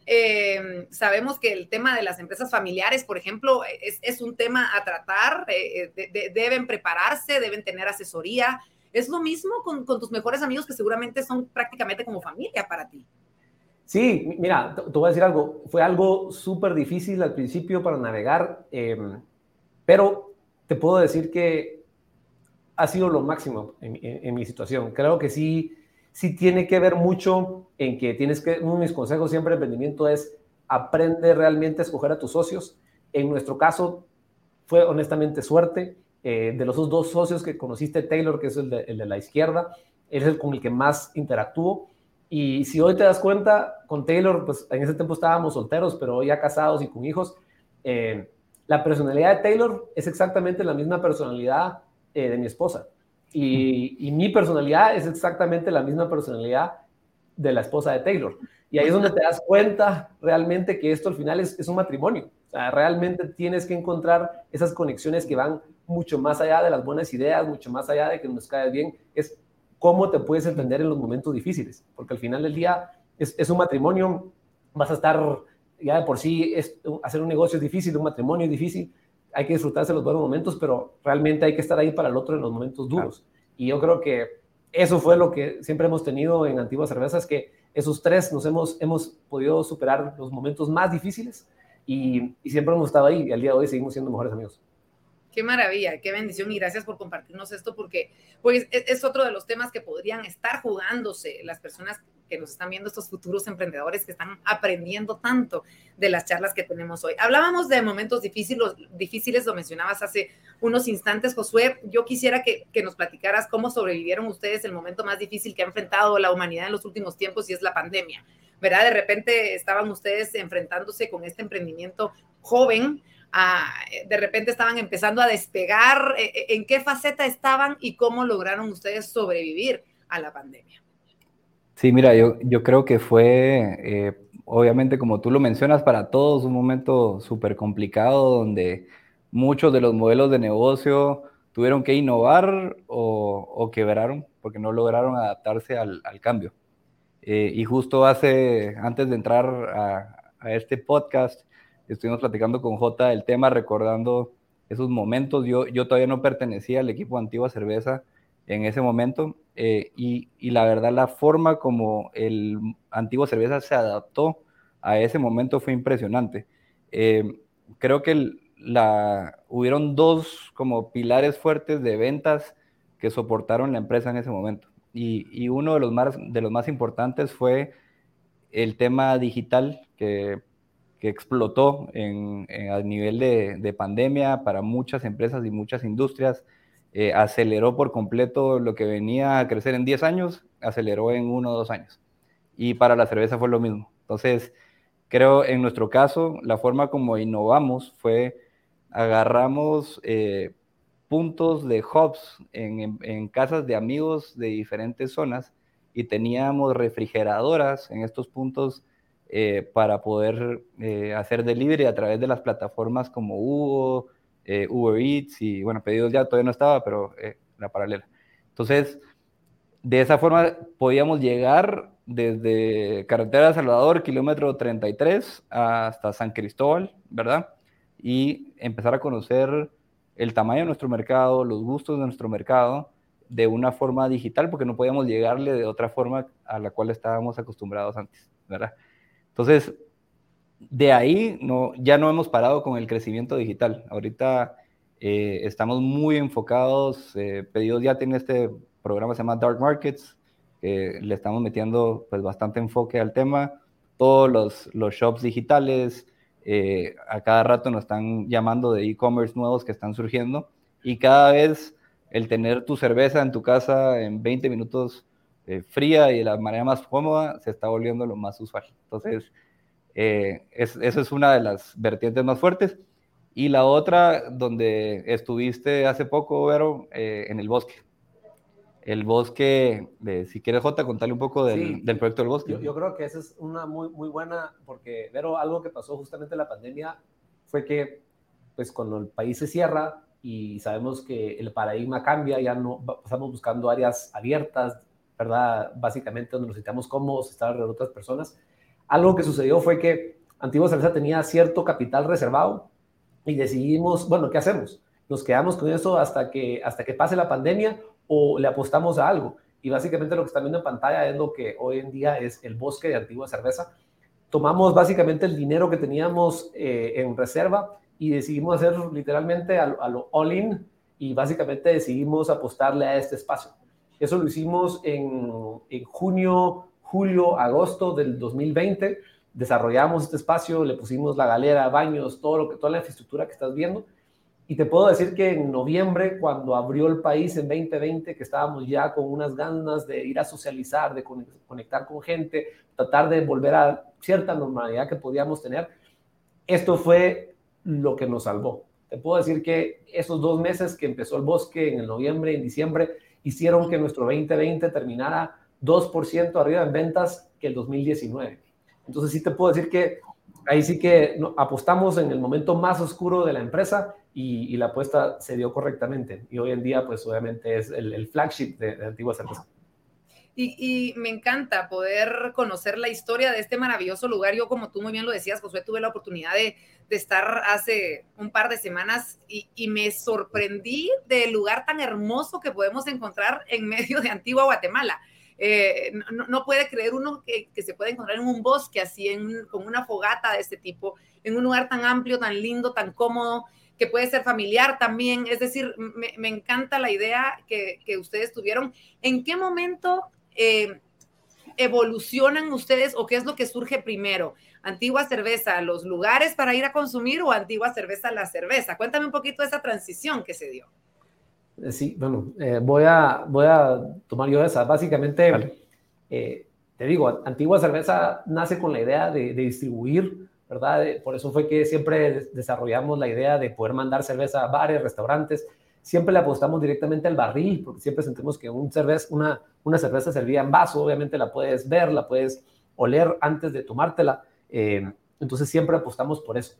[SPEAKER 1] Eh, sabemos que el tema de las empresas familiares, por ejemplo, es, un tema a tratar, eh, eh, deben prepararse, deben tener asesoría. Es lo mismo con, tus mejores amigos que seguramente son prácticamente como familia para ti.
[SPEAKER 2] Sí, mira, te, voy a decir algo. Fue algo súper difícil al principio para navegar, em, pero te puedo decir que ha sido lo máximo en, mi situación. Creo que sí, sí tiene que ver mucho en que tienes que, uno de mis consejos siempre de emprendimiento es aprende realmente a escoger a tus socios. En nuestro caso fue honestamente suerte. Eh, de los dos socios que conociste, Taylor, que es el de, la izquierda, es el con el que más interactúo. Y si hoy te das cuenta, con Taylor, pues en ese tiempo estábamos solteros, pero hoy ya casados y con hijos. Eh, la personalidad de Taylor es exactamente la misma personalidad eh, de mi esposa. Y, mi personalidad es exactamente la misma personalidad de la esposa de Taylor. Y ahí es donde te das cuenta realmente que esto al final es, es un matrimonio. O sea, realmente tienes que encontrar esas conexiones que van mucho más allá de las buenas ideas, mucho más allá de que nos caes bien. Es cómo te puedes entender en los momentos difíciles. Porque al final del día es, es un matrimonio, vas a estar, ya de por sí, es, hacer un negocio es difícil, un matrimonio es difícil, hay que disfrutarse los buenos momentos, pero realmente hay que estar ahí para el otro en los momentos duros. Y yo creo que eso fue lo que siempre hemos tenido en Antiguas Cervezas, que esos tres nos hemos, hemos podido superar los momentos más difíciles y, y siempre hemos estado ahí y al día de hoy seguimos siendo mejores amigos.
[SPEAKER 1] Qué maravilla, qué bendición y gracias por compartirnos esto porque pues e, es otro de los temas que podrían estar jugándose las personas que nos están viendo, estos futuros emprendedores que están aprendiendo tanto de las charlas que tenemos hoy. Hablábamos de momentos difíciles, difíciles lo mencionabas hace unos instantes, Josué. Yo quisiera que, que nos platicaras cómo sobrevivieron ustedes el momento más difícil que ha enfrentado la humanidad en los últimos tiempos y es la pandemia. ¿Verdad? De repente estaban ustedes enfrentándose con este emprendimiento joven, de repente estaban empezando a despegar, eh, eh, en qué faceta estaban y cómo lograron ustedes sobrevivir a la pandemia.
[SPEAKER 3] Sí, mira, yo, yo creo que fue, eh, obviamente como tú lo mencionas, para todos un momento súper complicado donde muchos de los modelos de negocio tuvieron que innovar o, quebraron porque no lograron adaptarse al, al cambio. Eh, y justo hace, antes de entrar a, a, este podcast, estuvimos platicando con J el tema, recordando esos momentos. Yo, yo todavía no pertenecía al equipo Antigua Cerveza en ese momento eh, y, y, la verdad la forma como el Antigua Cerveza se adaptó a ese momento fue impresionante. Eh, creo que la, hubieron dos como pilares fuertes de ventas que soportaron la empresa en ese momento. Y, y uno de los, más, de los más importantes fue el tema digital que, que explotó a nivel de, pandemia para muchas empresas y muchas industrias. Eh, aceleró por completo lo que venía a crecer en 10 años, aceleró en uno o dos años. Y para la cerveza fue lo mismo. Entonces, creo en nuestro caso, la forma como innovamos fue agarramos eh, puntos de hubs en, en, casas de amigos de diferentes zonas y teníamos refrigeradoras en estos puntos eh, para poder eh, hacer delivery a través de las plataformas como Hugo, eh, Uber Eats y bueno, pedidos ya todavía no estaba, pero eh, la paralela. Entonces, de esa forma podíamos llegar desde Carretera de Salvador, kilómetro 33, hasta San Cristóbal, ¿verdad? Y empezar a conocer el tamaño de nuestro mercado, los gustos de nuestro mercado, de una forma digital, porque no podíamos llegarle de otra forma a la cual estábamos acostumbrados antes, ¿verdad? Entonces, de ahí ya no hemos parado con el crecimiento digital. Ahorita eh, estamos muy enfocados, eh, Pedidos ya tiene este programa se llama Dark Markets, que le estamos metiendo pues bastante enfoque al tema. Todos los, los shops digitales, eh, a cada rato nos están llamando de e-commerce nuevos que están surgiendo y cada vez el tener tu cerveza en tu casa en 20 minutos eh, fría y de la manera más cómoda se está volviendo lo más usual. Entonces, eh, es, eso es una de las vertientes más fuertes. Y la otra, donde estuviste hace poco, Vero, eh, en el bosque el bosque, de, si quieres Jota, contarle un poco del, sí, del proyecto del bosque.
[SPEAKER 2] Yo, yo, creo que esa es una muy, muy buena, porque, pero algo que pasó justamente en la pandemia fue que, pues cuando el país se cierra y sabemos que el paradigma cambia, ya no estamos buscando áreas abiertas, ¿verdad? Básicamente donde nos sintamos cómodos, estar alrededor de otras personas. Algo que sucedió fue que Antigua Cerveza tenía cierto capital reservado y decidimos, bueno, ¿qué hacemos? Nos quedamos con eso hasta que, hasta que pase la pandemia o le apostamos a algo. Y básicamente lo que están viendo en pantalla es lo que hoy en día es el bosque de antigua cerveza. Tomamos básicamente el dinero que teníamos eh, en reserva y decidimos hacer literalmente a, a lo all-in y básicamente decidimos apostarle a este espacio. Eso lo hicimos en, en junio, julio, agosto del 2020. Desarrollamos este espacio, le pusimos la galera, baños, todo lo que, toda la infraestructura que estás viendo y te puedo decir que en noviembre, cuando abrió el país en 2020, que estábamos ya con unas ganas de ir a socializar, de conectar con gente, tratar de volver a cierta normalidad que podíamos tener, esto fue lo que nos salvó. Te puedo decir que esos dos meses que empezó el bosque en el noviembre en diciembre hicieron que nuestro 2020 terminara 2% arriba en ventas que el 2019. Entonces sí te puedo decir que ahí sí que apostamos en el momento más oscuro de la empresa y, y, la apuesta se dio correctamente. Y hoy en día, pues obviamente es el, el flagship de, de, Antigua Cerveza.
[SPEAKER 1] Y, y, me encanta poder conocer la historia de este maravilloso lugar. Yo, como tú muy bien lo decías, Josué, tuve la oportunidad de, de estar hace un par de semanas y, y, me sorprendí del lugar tan hermoso que podemos encontrar en medio de Antigua Guatemala. Eh, no, puede creer uno que, se puede encontrar en un bosque así, con una fogata de este tipo, en un lugar tan amplio, tan lindo, tan cómodo que puede ser familiar también. Es decir, me, encanta la idea que, que, ustedes tuvieron. ¿En qué momento eh, evolucionan ustedes o qué es lo que surge primero? Antigua cerveza, los lugares para ir a consumir o antigua cerveza, la cerveza. Cuéntame un poquito de esa transición que se dio.
[SPEAKER 2] Eh, sí, bueno, eh, voy, a, voy a tomar yo esa. Básicamente, vale. eh, te digo, antigua cerveza nace con la idea de, de distribuir ¿verdad? Por eso fue que siempre desarrollamos la idea de poder mandar cerveza a bares, restaurantes. Siempre le apostamos directamente al barril, porque siempre sentimos que un cerveza, una, una cerveza servía en vaso, obviamente la puedes ver, la puedes oler antes de tomártela. Eh, entonces siempre apostamos por eso.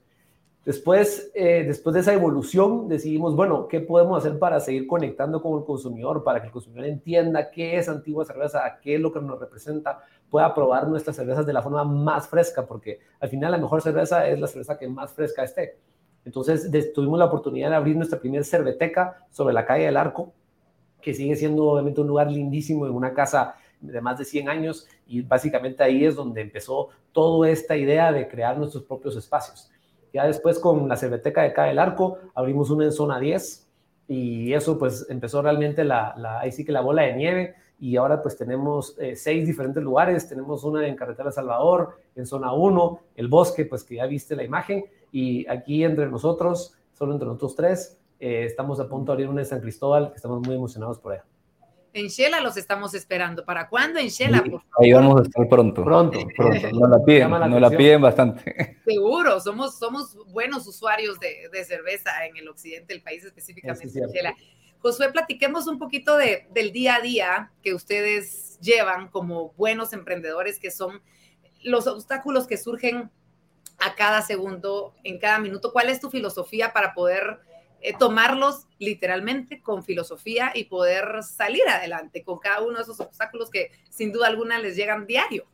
[SPEAKER 2] Después, eh, después de esa evolución, decidimos, bueno, ¿qué podemos hacer para seguir conectando con el consumidor, para que el consumidor entienda qué es antigua cerveza, qué es lo que nos representa, pueda probar nuestras cervezas de la forma más fresca, porque al final la mejor cerveza es la cerveza que más fresca esté. Entonces, tuvimos la oportunidad de abrir nuestra primera cerveteca sobre la calle del Arco, que sigue siendo obviamente un lugar lindísimo en una casa de más de 100 años y básicamente ahí es donde empezó toda esta idea de crear nuestros propios espacios. Ya después con la cerveteca de Calle del Arco abrimos una en zona 10 y eso pues empezó realmente la, la, ahí sí que la bola de nieve y ahora pues tenemos eh, seis diferentes lugares, tenemos una en Carretera Salvador, en zona 1, el bosque pues que ya viste la imagen y aquí entre nosotros, solo entre nosotros tres, eh, estamos a punto de abrir una en San Cristóbal que estamos muy emocionados por ella.
[SPEAKER 1] En Shela los estamos esperando. ¿Para cuándo en Shela?
[SPEAKER 3] Ahí vamos a estar pronto. Pronto, pronto. Nos la piden, nos la piden bastante.
[SPEAKER 1] Seguro, somos, somos buenos usuarios de, de cerveza en el occidente del país, específicamente en Shela. Josué, platiquemos un poquito de, del día a día que ustedes llevan como buenos emprendedores, que son los obstáculos que surgen a cada segundo, en cada minuto. ¿Cuál es tu filosofía para poder eh, tomarlos literalmente con filosofía y poder salir adelante con cada uno de esos obstáculos que sin duda alguna les llegan diario.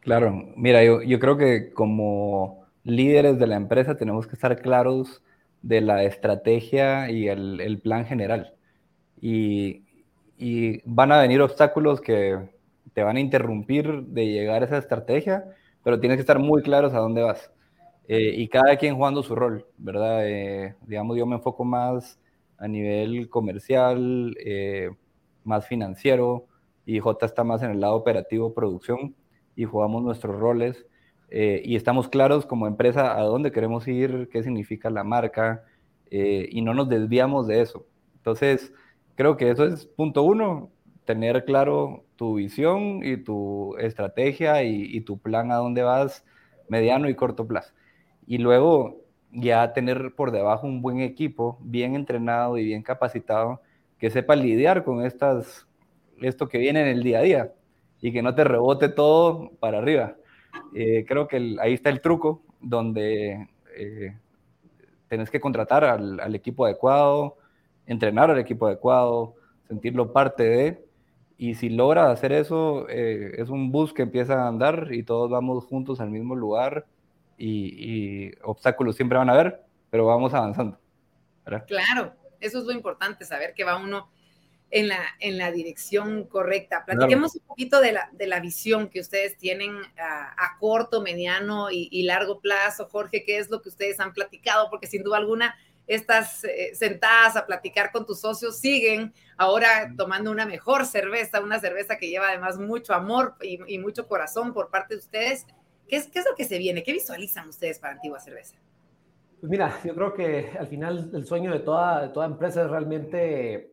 [SPEAKER 3] Claro, mira, yo, yo creo que como líderes de la empresa tenemos que estar claros de la estrategia y el, plan general. Y, y, van a venir obstáculos que te van a interrumpir de llegar a esa estrategia, pero tienes que estar muy claros a dónde vas. Eh, y cada quien jugando su rol, ¿verdad? Eh, digamos, yo me enfoco más a nivel comercial, eh, más financiero, y J está más en el lado operativo, producción, y jugamos nuestros roles. y estamos claros como empresa a dónde queremos ir, qué significa la marca, y no nos desviamos de eso. Entonces, creo que eso es punto uno, tener claro tu visión y tu estrategia y tu plan a dónde vas mediano y corto plazo y luego ya tener por debajo un buen equipo, bien entrenado y bien capacitado, que sepa lidiar con estas, esto que viene en el día a día y que no te rebote todo para arriba. Eh, creo que ahí está el truco, donde eh, tenés que contratar al, equipo adecuado, entrenar al equipo adecuado, sentirlo parte de, y si logras hacer eso, eh, es un bus que empieza a andar y todos vamos juntos al mismo lugar y, obstáculos siempre van a haber, pero vamos avanzando.
[SPEAKER 1] Claro, eso es lo importante, saber que va uno en la, en la dirección correcta. Platiquemos un poquito de la, de la visión que ustedes tienen a, corto, mediano y, largo plazo. Jorge, ¿qué es lo que ustedes han platicado? Porque sin duda alguna, estas eh, sentadas a platicar con tus socios siguen ahora tomando una mejor cerveza, una cerveza que lleva además mucho amor y, y mucho corazón por parte de ustedes ¿Qué es, lo que se viene? ¿Qué visualizan ustedes para Antigua Cerveza?
[SPEAKER 2] Pues mira, yo creo que al final el sueño de toda, de toda empresa es realmente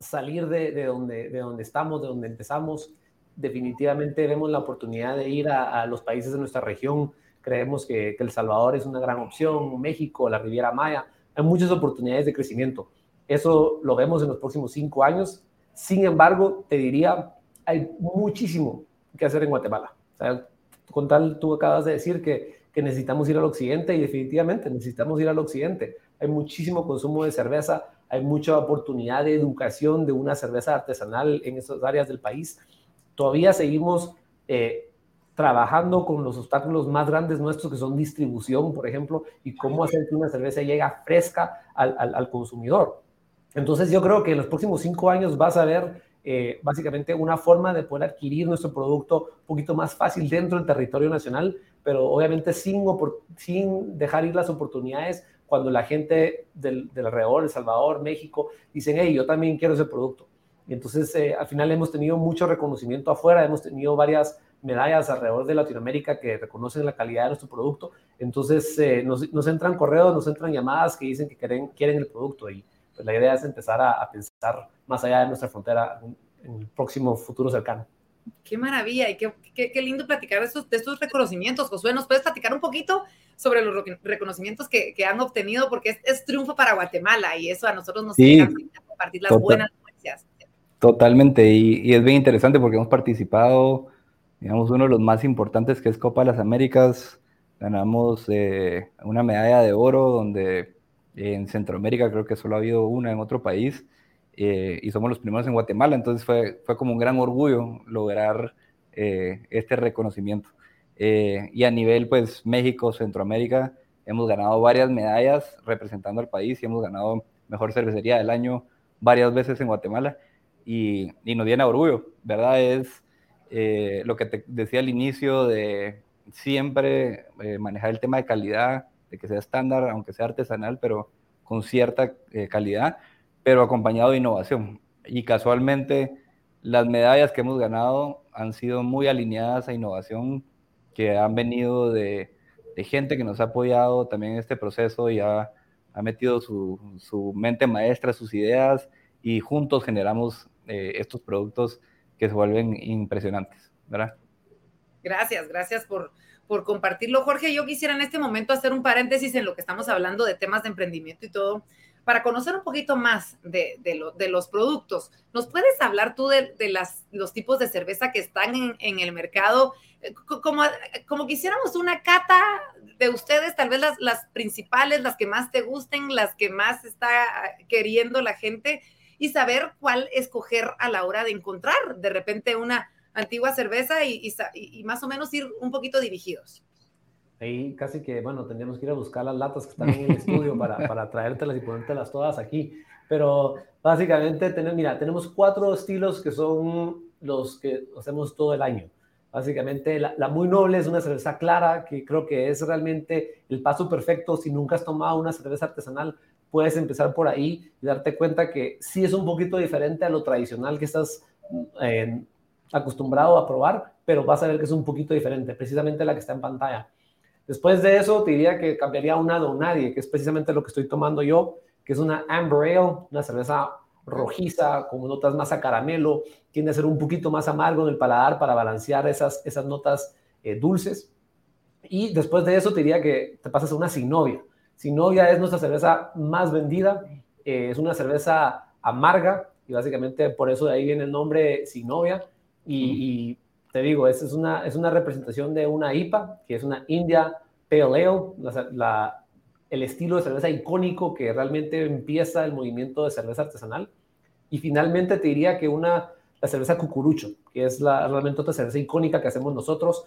[SPEAKER 2] salir de, de, donde, de donde estamos, de donde empezamos. Definitivamente vemos la oportunidad de ir a, los países de nuestra región. Creemos que, que, El Salvador es una gran opción, México, la Riviera Maya. Hay muchas oportunidades de crecimiento. Eso lo vemos en los próximos cinco años. Sin embargo, te diría, hay muchísimo que hacer en Guatemala. O sea, con tal, tú acabas de decir que, que necesitamos ir al occidente y definitivamente necesitamos ir al occidente. Hay muchísimo consumo de cerveza, hay mucha oportunidad de educación de una cerveza artesanal en esas áreas del país. Todavía seguimos eh, trabajando con los obstáculos más grandes nuestros, que son distribución, por ejemplo, y cómo hacer que una cerveza llegue fresca al, al consumidor. Entonces yo creo que en los próximos cinco años vas a ver eh, básicamente una forma de poder adquirir nuestro producto un poquito más fácil dentro del territorio nacional, pero obviamente sin, sin dejar ir las oportunidades cuando la gente del, alrededor, El Salvador, México, dicen, hey, yo también quiero ese producto. Y entonces eh, al final hemos tenido mucho reconocimiento afuera, hemos tenido varias medallas alrededor de Latinoamérica que reconocen la calidad de nuestro producto. Entonces eh, nos, entran correos, nos entran llamadas que dicen que quieren, quieren el producto y pues la idea es empezar a pensar más allá de nuestra frontera en el próximo futuro cercano.
[SPEAKER 1] Qué maravilla y qué, qué, lindo platicar de estos, de estos, reconocimientos. Josué, ¿nos puedes platicar un poquito sobre los reconocimientos que, que han obtenido? Porque es, triunfo para Guatemala y eso a nosotros nos sí, compartir las buenas noticias.
[SPEAKER 3] Totalmente, y, y, es bien interesante porque hemos participado, digamos, uno de los más importantes que es Copa de las Américas, ganamos eh, una medalla de oro donde en Centroamérica creo que solo ha habido una en otro país eh, y somos los primeros en Guatemala, entonces fue, fue como un gran orgullo lograr eh, este reconocimiento. y a nivel pues México, Centroamérica, hemos ganado varias medallas representando al país y hemos ganado mejor cervecería del año varias veces en Guatemala y, y nos llena orgullo, ¿verdad? Es lo que te decía al inicio de siempre eh, manejar el tema de calidad, de que sea estándar, aunque sea artesanal, pero con cierta eh, calidad, pero acompañado de innovación. Y casualmente las medallas que hemos ganado han sido muy alineadas a innovación, que han venido de, gente que nos ha apoyado también en este proceso y ha, metido su, mente maestra, sus ideas, y juntos generamos eh, estos productos que se vuelven impresionantes, ¿verdad?
[SPEAKER 1] Gracias, gracias por, por compartirlo. Jorge, yo quisiera en este momento hacer un paréntesis en lo que estamos hablando de temas de emprendimiento y todo, para conocer un poquito más de, los productos. ¿Nos puedes hablar tú de, las, los tipos de cerveza que están en, el mercado? Eh, como, como quisiéramos una cata de ustedes, tal vez las, principales, las que más te gusten, las que más está queriendo la gente y saber cuál escoger a la hora de encontrar de repente una antigua cerveza y, y, más o menos ir un poquito dirigidos.
[SPEAKER 2] Ahí casi que, bueno, tendríamos que ir a buscar las latas que están en el estudio para, para traértelas y ponértelas todas aquí. Pero básicamente, tenemos, mira, tenemos cuatro estilos que son los que hacemos todo el año. Básicamente, la, la, muy noble es una cerveza clara, que creo que es realmente el paso perfecto. Si nunca has tomado una cerveza artesanal, puedes empezar por ahí y darte cuenta que sí es un poquito diferente a lo tradicional que estás eh, acostumbrado a probar, pero vas a ver que es un poquito diferente, precisamente la que está en pantalla. Después de eso, te diría que cambiaría una Don Nadie, que es precisamente lo que estoy tomando yo, que es una Amber Ale, una cerveza rojiza, con notas más a caramelo, tiende a ser un poquito más amargo en el paladar para balancear esas, esas notas eh, dulces. Y después de eso, te diría que te pasas a una Sin Novia. Sin Novia es nuestra cerveza más vendida, eh, es una cerveza amarga, y básicamente por eso de ahí viene el nombre Sin Novia y, te digo, esa es una, es una representación de una IPA, que es una India Pale Ale, la, el estilo de cerveza icónico que realmente empieza el movimiento de cerveza artesanal. Y finalmente te diría que una, la cerveza cucurucho, que es la, realmente otra cerveza icónica que hacemos nosotros,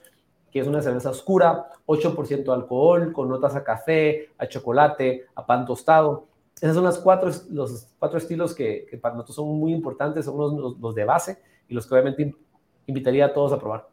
[SPEAKER 2] que es una cerveza oscura, 8% de alcohol, con notas a café, a chocolate, a pan tostado. Esos son los cuatro, los cuatro estilos que, que para nosotros son muy importantes, son los, los, de base y los que obviamente invitaría a todos a probar.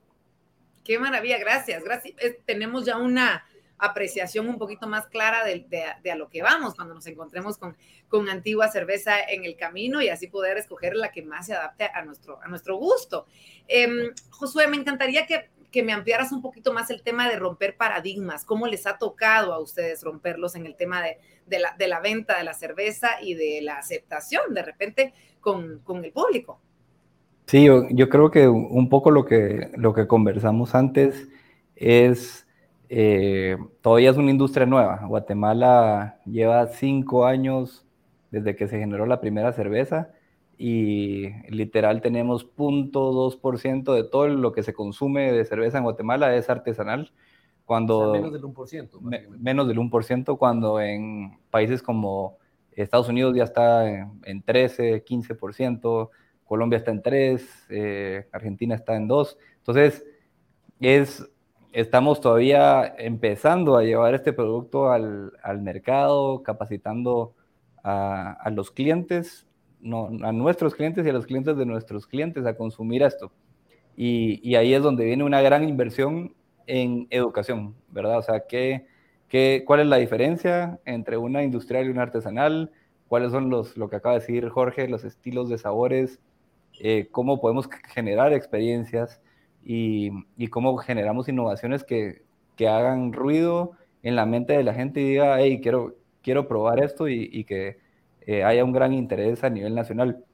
[SPEAKER 1] Qué maravilla, gracias, gracias. tenemos ya una apreciación un poquito más clara de, a lo que vamos cuando nos encontremos con, con antigua cerveza en el camino y así poder escoger la que más se adapte a nuestro, a nuestro gusto. Eh, Josué, me encantaría que, que me ampliaras un poquito más el tema de romper paradigmas, cómo les ha tocado a ustedes romperlos en el tema de, de, la, la, venta de la cerveza y de la aceptación de repente con, con el público.
[SPEAKER 3] Sí, yo, creo que un poco lo que, lo que conversamos antes es, eh, todavía es una industria nueva. Guatemala lleva cinco años desde que se generó la primera cerveza y literal tenemos 0.2% de todo lo que se consume de cerveza en Guatemala es artesanal. Cuando,
[SPEAKER 2] menos del 1%.
[SPEAKER 3] menos del 1%, cuando en países como Estados Unidos ya está en, en 13, 15%. Colombia está en tres, eh, Argentina está en dos. Entonces, es, estamos todavía empezando a llevar este producto al, mercado, capacitando a, los clientes, no, a nuestros clientes y a los clientes de nuestros clientes a consumir esto. Y, ahí es donde viene una gran inversión en educación, ¿verdad? O sea, ¿qué, qué, cuál es la diferencia entre una industrial y una artesanal? ¿Cuáles son los, lo que acaba de decir Jorge, los estilos de sabores? Eh, cómo podemos generar experiencias y, cómo generamos innovaciones que, hagan ruido en la mente de la gente y diga, hey, quiero, quiero probar esto y, que eh, haya un gran interés a nivel nacional.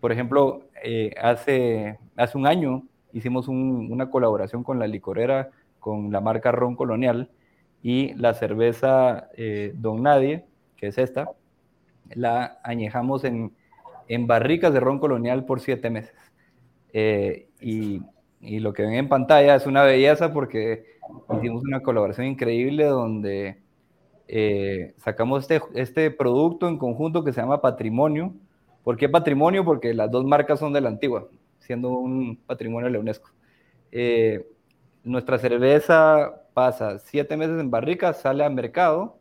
[SPEAKER 3] Por ejemplo, eh, hace, hace un año hicimos una colaboración con la licorera, con la marca Ron Colonial y la cerveza Don Nadie, que es esta, la añejamos en, en barricas de ron colonial por siete meses. Eh, y, lo que ven en pantalla es una belleza porque hicimos una colaboración increíble donde eh, sacamos este, este producto en conjunto que se llama Patrimonio. ¿Por qué Patrimonio? Porque las dos marcas son de la antigua, siendo un patrimonio de la UNESCO. Eh, nuestra cerveza pasa siete meses en barricas, sale al mercado,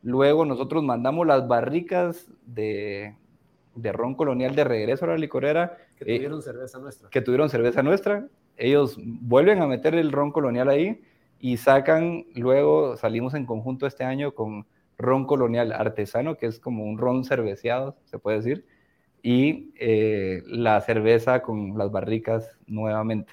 [SPEAKER 3] luego nosotros mandamos las barricas de, de ron colonial de regreso a la licorera.
[SPEAKER 2] Que tuvieron cerveza nuestra.
[SPEAKER 3] Que tuvieron cerveza nuestra. Ellos vuelven a meter el ron colonial ahí y sacan, luego salimos en conjunto este año con ron colonial artesano, que es como un ron cerveceado, se puede decir, y eh, la cerveza con las barricas nuevamente.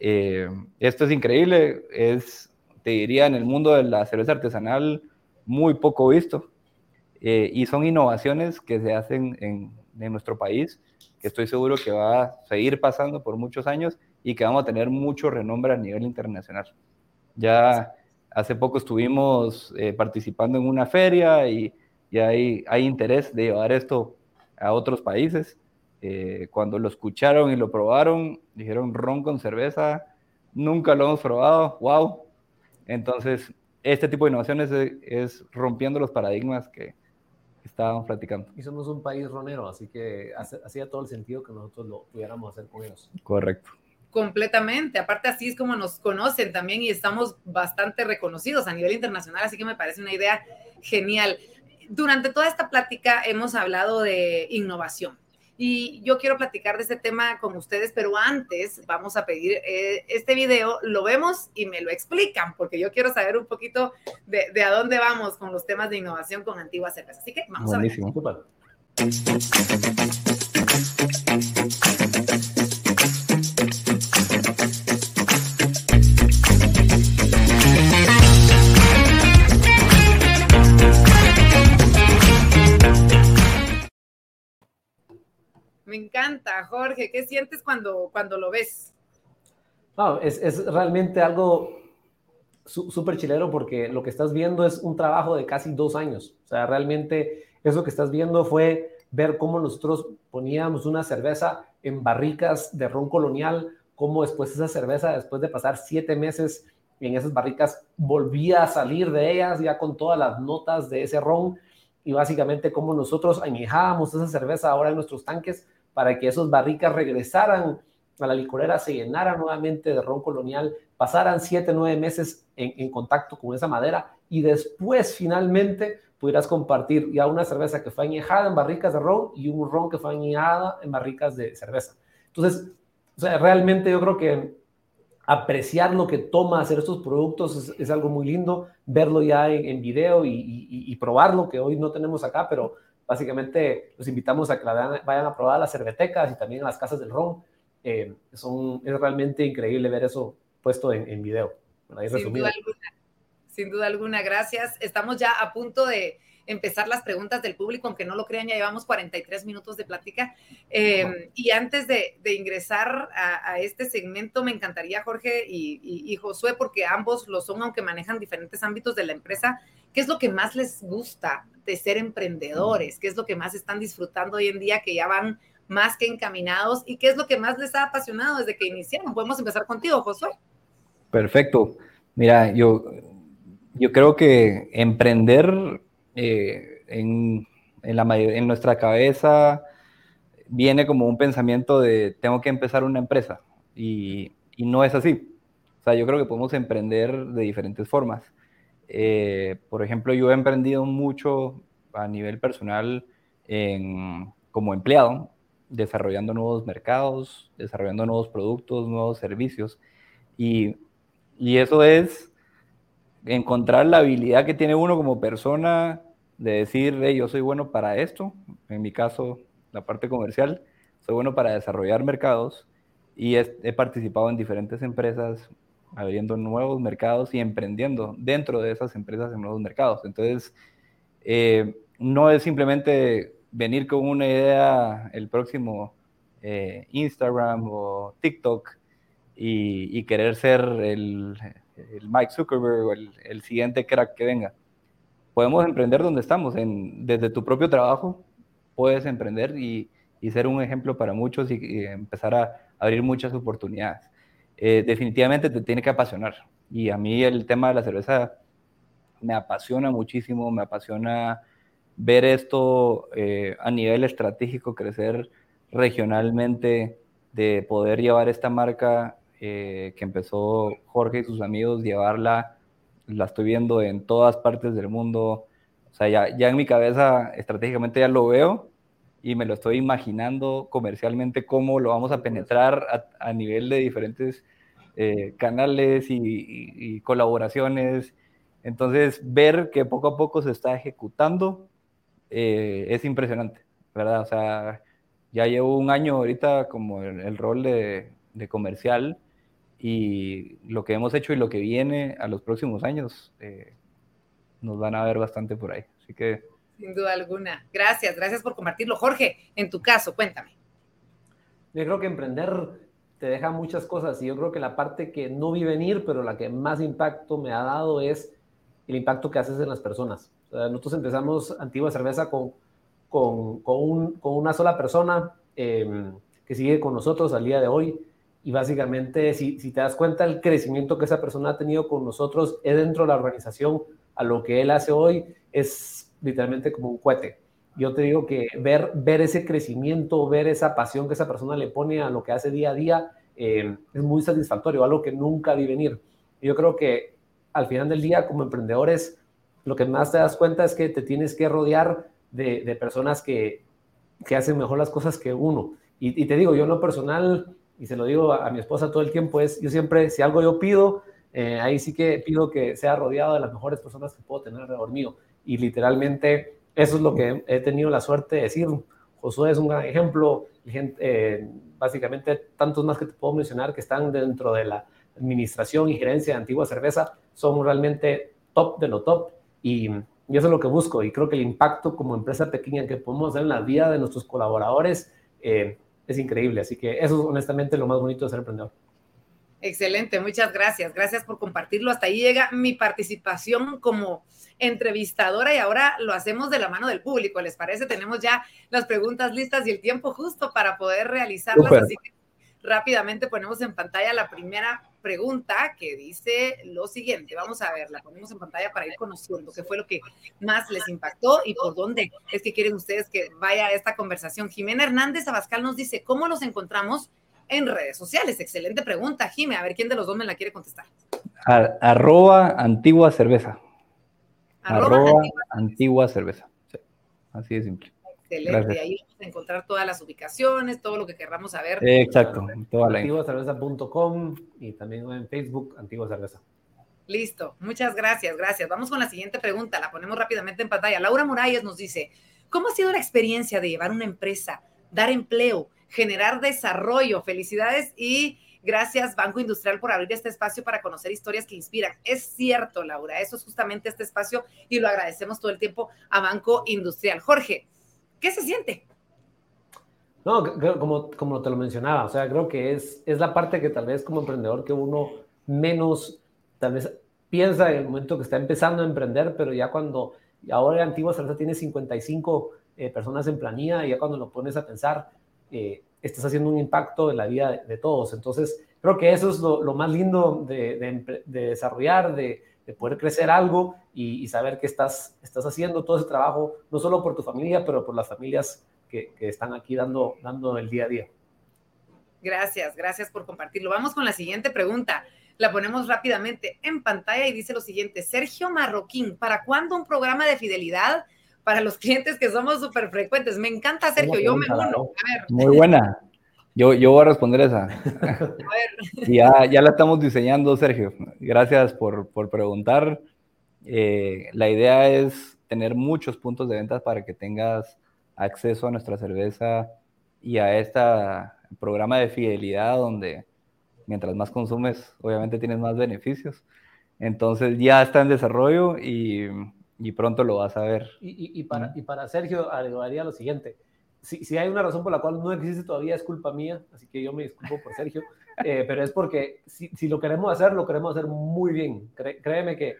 [SPEAKER 3] Eh, esto es increíble, es, te diría, en el mundo de la cerveza artesanal muy poco visto, eh, y son innovaciones que se hacen en, en nuestro país, que estoy seguro que va a seguir pasando por muchos años y que vamos a tener mucho renombre a nivel internacional. Ya hace poco estuvimos eh, participando en una feria y, y hay, hay, interés de llevar esto a otros países. Eh, cuando lo escucharon y lo probaron, dijeron ron con cerveza, nunca lo hemos probado, wow. Entonces, este tipo de innovaciones es, es rompiendo los paradigmas que, estábamos platicando.
[SPEAKER 2] Y somos un país ronero, así que hacía todo el sentido que nosotros lo pudiéramos hacer con ellos.
[SPEAKER 3] Correcto.
[SPEAKER 1] Completamente. Aparte, así es como nos conocen también y estamos bastante reconocidos a nivel internacional, así que me parece una idea genial. Durante toda esta plática hemos hablado de innovación y yo quiero platicar de este tema con ustedes, pero antes vamos a pedir eh, este video, lo vemos y me lo explican, porque yo quiero saber un poquito de, a dónde vamos con los temas de innovación con Antigua Cerveza. Así que vamos a ver. Me encanta, Jorge. ¿Qué sientes cuando, cuando lo ves?
[SPEAKER 2] No, es, es realmente algo súper chilero porque lo que estás viendo es un trabajo de casi dos años. O sea, realmente eso que estás viendo fue ver cómo nosotros poníamos una cerveza en barricas de ron colonial, cómo después esa cerveza, después de pasar siete meses en esas barricas, volvía a salir de ellas ya con todas las notas de ese ron y básicamente cómo nosotros añejábamos esa cerveza ahora en nuestros tanques para que esos barricas regresaran a la licorera, se llenaran nuevamente de ron colonial, pasaran siete, nueve meses en, contacto con esa madera y después finalmente pudieras compartir ya una cerveza que fue añejada en barricas de ron y un ron que fue añejada en barricas de cerveza. Entonces, o realmente yo creo que apreciar lo que toma hacer estos productos es, algo muy lindo, verlo ya en, video y, probarlo, que hoy no tenemos acá, pero Básicamente los invitamos a que vayan a probar las cervetecas y también a las casas del ron. Eh, son, es realmente increíble ver eso puesto en, en video.
[SPEAKER 1] Sin duda, alguna, sin duda alguna, gracias. Estamos ya a punto de empezar las preguntas del público, aunque no lo crean, ya llevamos 43 minutos de plática. Eh, y antes de, de ingresar a, a, este segmento, me encantaría, Jorge y, y, y, Josué, porque ambos lo son, aunque manejan diferentes ámbitos de la empresa, ¿qué es lo que más les gusta de ser emprendedores? ¿Qué es lo que más están disfrutando hoy en día que ya van más que encaminados? ¿Y qué es lo que más les ha apasionado desde que iniciaron? Podemos empezar contigo, Josué.
[SPEAKER 3] Perfecto. Mira, yo, yo creo que emprender eh, en, en, la, en nuestra cabeza viene como un pensamiento de tengo que empezar una empresa y, y no es así. O sea, yo creo que podemos emprender de diferentes formas. Eh, por ejemplo, yo he emprendido mucho a nivel personal en, como empleado, desarrollando nuevos mercados, desarrollando nuevos productos, nuevos servicios. Y, y eso es encontrar la habilidad que tiene uno como persona de decir, hey, yo soy bueno para esto, en mi caso, la parte comercial, soy bueno para desarrollar mercados y he, he participado en diferentes empresas abriendo nuevos mercados y emprendiendo dentro de esas empresas en nuevos mercados. Entonces, eh, no es simplemente venir con una idea el próximo eh, Instagram o TikTok y, y querer ser el, el, Mike Zuckerberg o el, el, siguiente crack que venga. Podemos emprender donde estamos, desde tu propio trabajo puedes emprender y, y ser un ejemplo para muchos y, y empezar a abrir muchas oportunidades. Eh, definitivamente te tiene que apasionar. Y a mí el tema de la cerveza me apasiona muchísimo, me apasiona ver esto eh, a nivel estratégico, crecer regionalmente, de poder llevar esta marca eh, que empezó Jorge y sus amigos, llevarla, la estoy viendo en todas partes del mundo. O sea, ya, ya en mi cabeza estratégicamente ya lo veo y me lo estoy imaginando comercialmente cómo lo vamos a penetrar a, nivel de diferentes eh, canales y, colaboraciones. Entonces, ver que poco a poco se está ejecutando eh, es impresionante, ¿verdad? O sea, ya llevo un año ahorita como el, el rol de, de, comercial y lo que hemos hecho y lo que viene a los próximos años eh, nos van a ver bastante por ahí. Así que
[SPEAKER 1] sin duda alguna. Gracias, gracias por compartirlo. Jorge, en tu caso, cuéntame.
[SPEAKER 2] Yo creo que emprender te deja muchas cosas y yo creo que la parte que no vi venir, pero la que más impacto me ha dado es el impacto que haces en las personas. nosotros empezamos Antigua Cerveza con, con, con, una sola persona em, que sigue con nosotros al día de hoy y básicamente si, si te das cuenta el crecimiento que esa persona ha tenido con nosotros dentro de la organización a lo que él hace hoy es literalmente como un cohete. Yo te digo que ver, ver ese crecimiento, ver esa pasión que esa persona le pone a lo que hace día a día, eh, es muy satisfactorio, algo que nunca vi venir. Yo creo que al final del día, como emprendedores, lo que más te das cuenta es que te tienes que rodear de, personas que, que, hacen mejor las cosas que uno. Y, te digo, yo en lo personal, y se lo digo a, mi esposa todo el tiempo, es, yo siempre, si algo yo pido, eh, ahí sí que pido que sea rodeado de las mejores personas que puedo tener alrededor mío y literalmente eso es lo que he tenido la suerte de decir. Josué es un gran ejemplo, gente, eh, básicamente tantos más que te puedo mencionar que están dentro de la administración y gerencia de Antigua Cerveza son realmente top de lo top y, y eso es lo que busco y creo que el impacto como empresa pequeña que podemos hacer en la vida de nuestros colaboradores eh, es increíble, así que eso es honestamente lo más bonito de ser emprendedor.
[SPEAKER 1] Excelente, muchas gracias. Gracias por compartirlo. Hasta ahí llega mi participación como entrevistadora y ahora lo hacemos de la mano del público. ¿Les parece? Tenemos ya las preguntas listas y el tiempo justo para poder realizarlas. Así que rápidamente ponemos en pantalla la primera pregunta que dice lo siguiente. Vamos a ver, la ponemos en pantalla para ir conociendo qué fue lo que más les impactó y por dónde es que quieren ustedes que vaya esta conversación. Jimena Hernández Abascal nos dice, ¿cómo los encontramos en redes sociales? Excelente pregunta, Jime. A ver quién de los dos me la quiere contestar.
[SPEAKER 3] arroba antigua cerveza. Arroba, antigua. cerveza. así de simple.
[SPEAKER 1] Excelente. Ahí vamos a encontrar todas las ubicaciones, todo lo que querramos saber.
[SPEAKER 3] Exacto.
[SPEAKER 2] Antiguacerveza.com y también en Facebook, Antigua Cerveza.
[SPEAKER 1] Listo. Muchas gracias. Gracias. Vamos con la siguiente pregunta. La ponemos rápidamente en pantalla. Laura Morales nos dice, ¿cómo ha sido la experiencia de llevar una empresa, dar empleo generar desarrollo. Felicidades y gracias Banco Industrial por abrir este espacio para conocer historias que inspiran. Es cierto, Laura, eso es justamente este espacio y lo agradecemos todo el tiempo a Banco Industrial. Jorge, ¿qué se siente?
[SPEAKER 2] No, como, como te lo mencionaba, o sea, creo que es, es la parte que tal vez como emprendedor que uno menos, tal vez piensa en el momento que está empezando a emprender, pero ya cuando, ahora Antigua Salsa tiene 55 eh, personas en planilla, y ya cuando lo pones a pensar, eh, estás haciendo un impacto en la vida de, todos. Entonces, creo que eso es lo, más lindo de, desarrollar, de, poder crecer algo y, saber que estás, estás haciendo todo ese trabajo, no solo por tu familia, pero por las familias que, están aquí dando, dando el día a día.
[SPEAKER 1] Gracias, gracias por compartirlo. Vamos con la siguiente pregunta. La ponemos rápidamente en pantalla y dice lo siguiente, Sergio Marroquín, ¿para cuándo un programa de fidelidad para los clientes que somos súper frecuentes. Me encanta, Sergio, yo me uno.
[SPEAKER 3] Muy buena. Yo, yo voy a responder esa. A. Ya, ya la estamos diseñando, Sergio. Gracias por, por preguntar. Eh, la idea es tener muchos puntos de venta para que tengas acceso a nuestra cerveza y a este programa de fidelidad donde mientras más consumes, obviamente tienes más beneficios. Entonces ya está en desarrollo y y pronto lo vas a ver.
[SPEAKER 2] Y, para, y para Sergio agregaría lo siguiente. Si, si, hay una razón por la cual no existe todavía, es culpa mía, así que yo me disculpo por Sergio, eh, pero es porque si, si, lo queremos hacer, lo queremos hacer muy bien. créeme que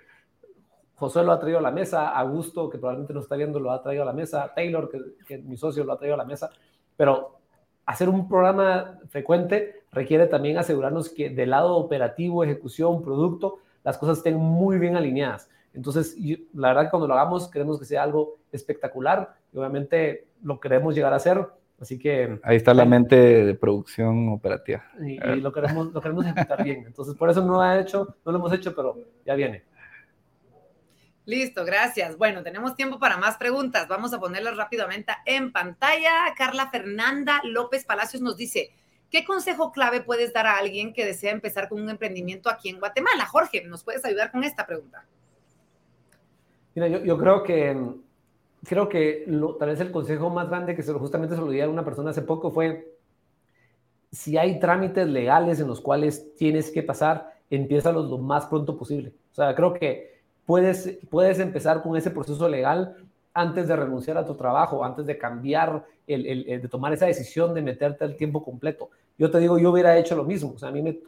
[SPEAKER 2] José lo ha traído a la mesa, Augusto, que probablemente nos está viendo, lo ha traído a la mesa, Taylor, que, que mi socio, lo ha traído a la mesa, pero hacer un programa frecuente requiere también asegurarnos que del lado operativo, ejecución, producto, las cosas estén muy bien alineadas. Entonces, la verdad cuando lo hagamos queremos que sea algo espectacular y obviamente lo queremos llegar a hacer. Así que...
[SPEAKER 3] Ahí está la mente de producción operativa.
[SPEAKER 2] Y, lo, queremos, lo queremos ejecutar bien. Entonces, por eso no, lo ha hecho, no lo hemos hecho, pero ya viene.
[SPEAKER 1] Listo, gracias. Bueno, tenemos tiempo para más preguntas. Vamos a ponerlas rápidamente en pantalla. Carla Fernanda López Palacios nos dice, ¿qué consejo clave puedes dar a alguien que desea empezar con un emprendimiento aquí en Guatemala? Jorge, ¿nos puedes ayudar con esta pregunta?
[SPEAKER 2] Mira, yo, creo que creo que tal vez el consejo más grande que se, justamente se lo di a una persona hace poco fue si hay trámites legales en los cuales tienes que pasar, empieza lo más pronto posible. O sea, creo que puedes, puedes empezar con ese proceso legal antes de renunciar a tu trabajo, antes de cambiar, el, el, de tomar esa decisión de meterte al tiempo completo. Yo te digo, yo hubiera hecho lo mismo. O sea, a mí me,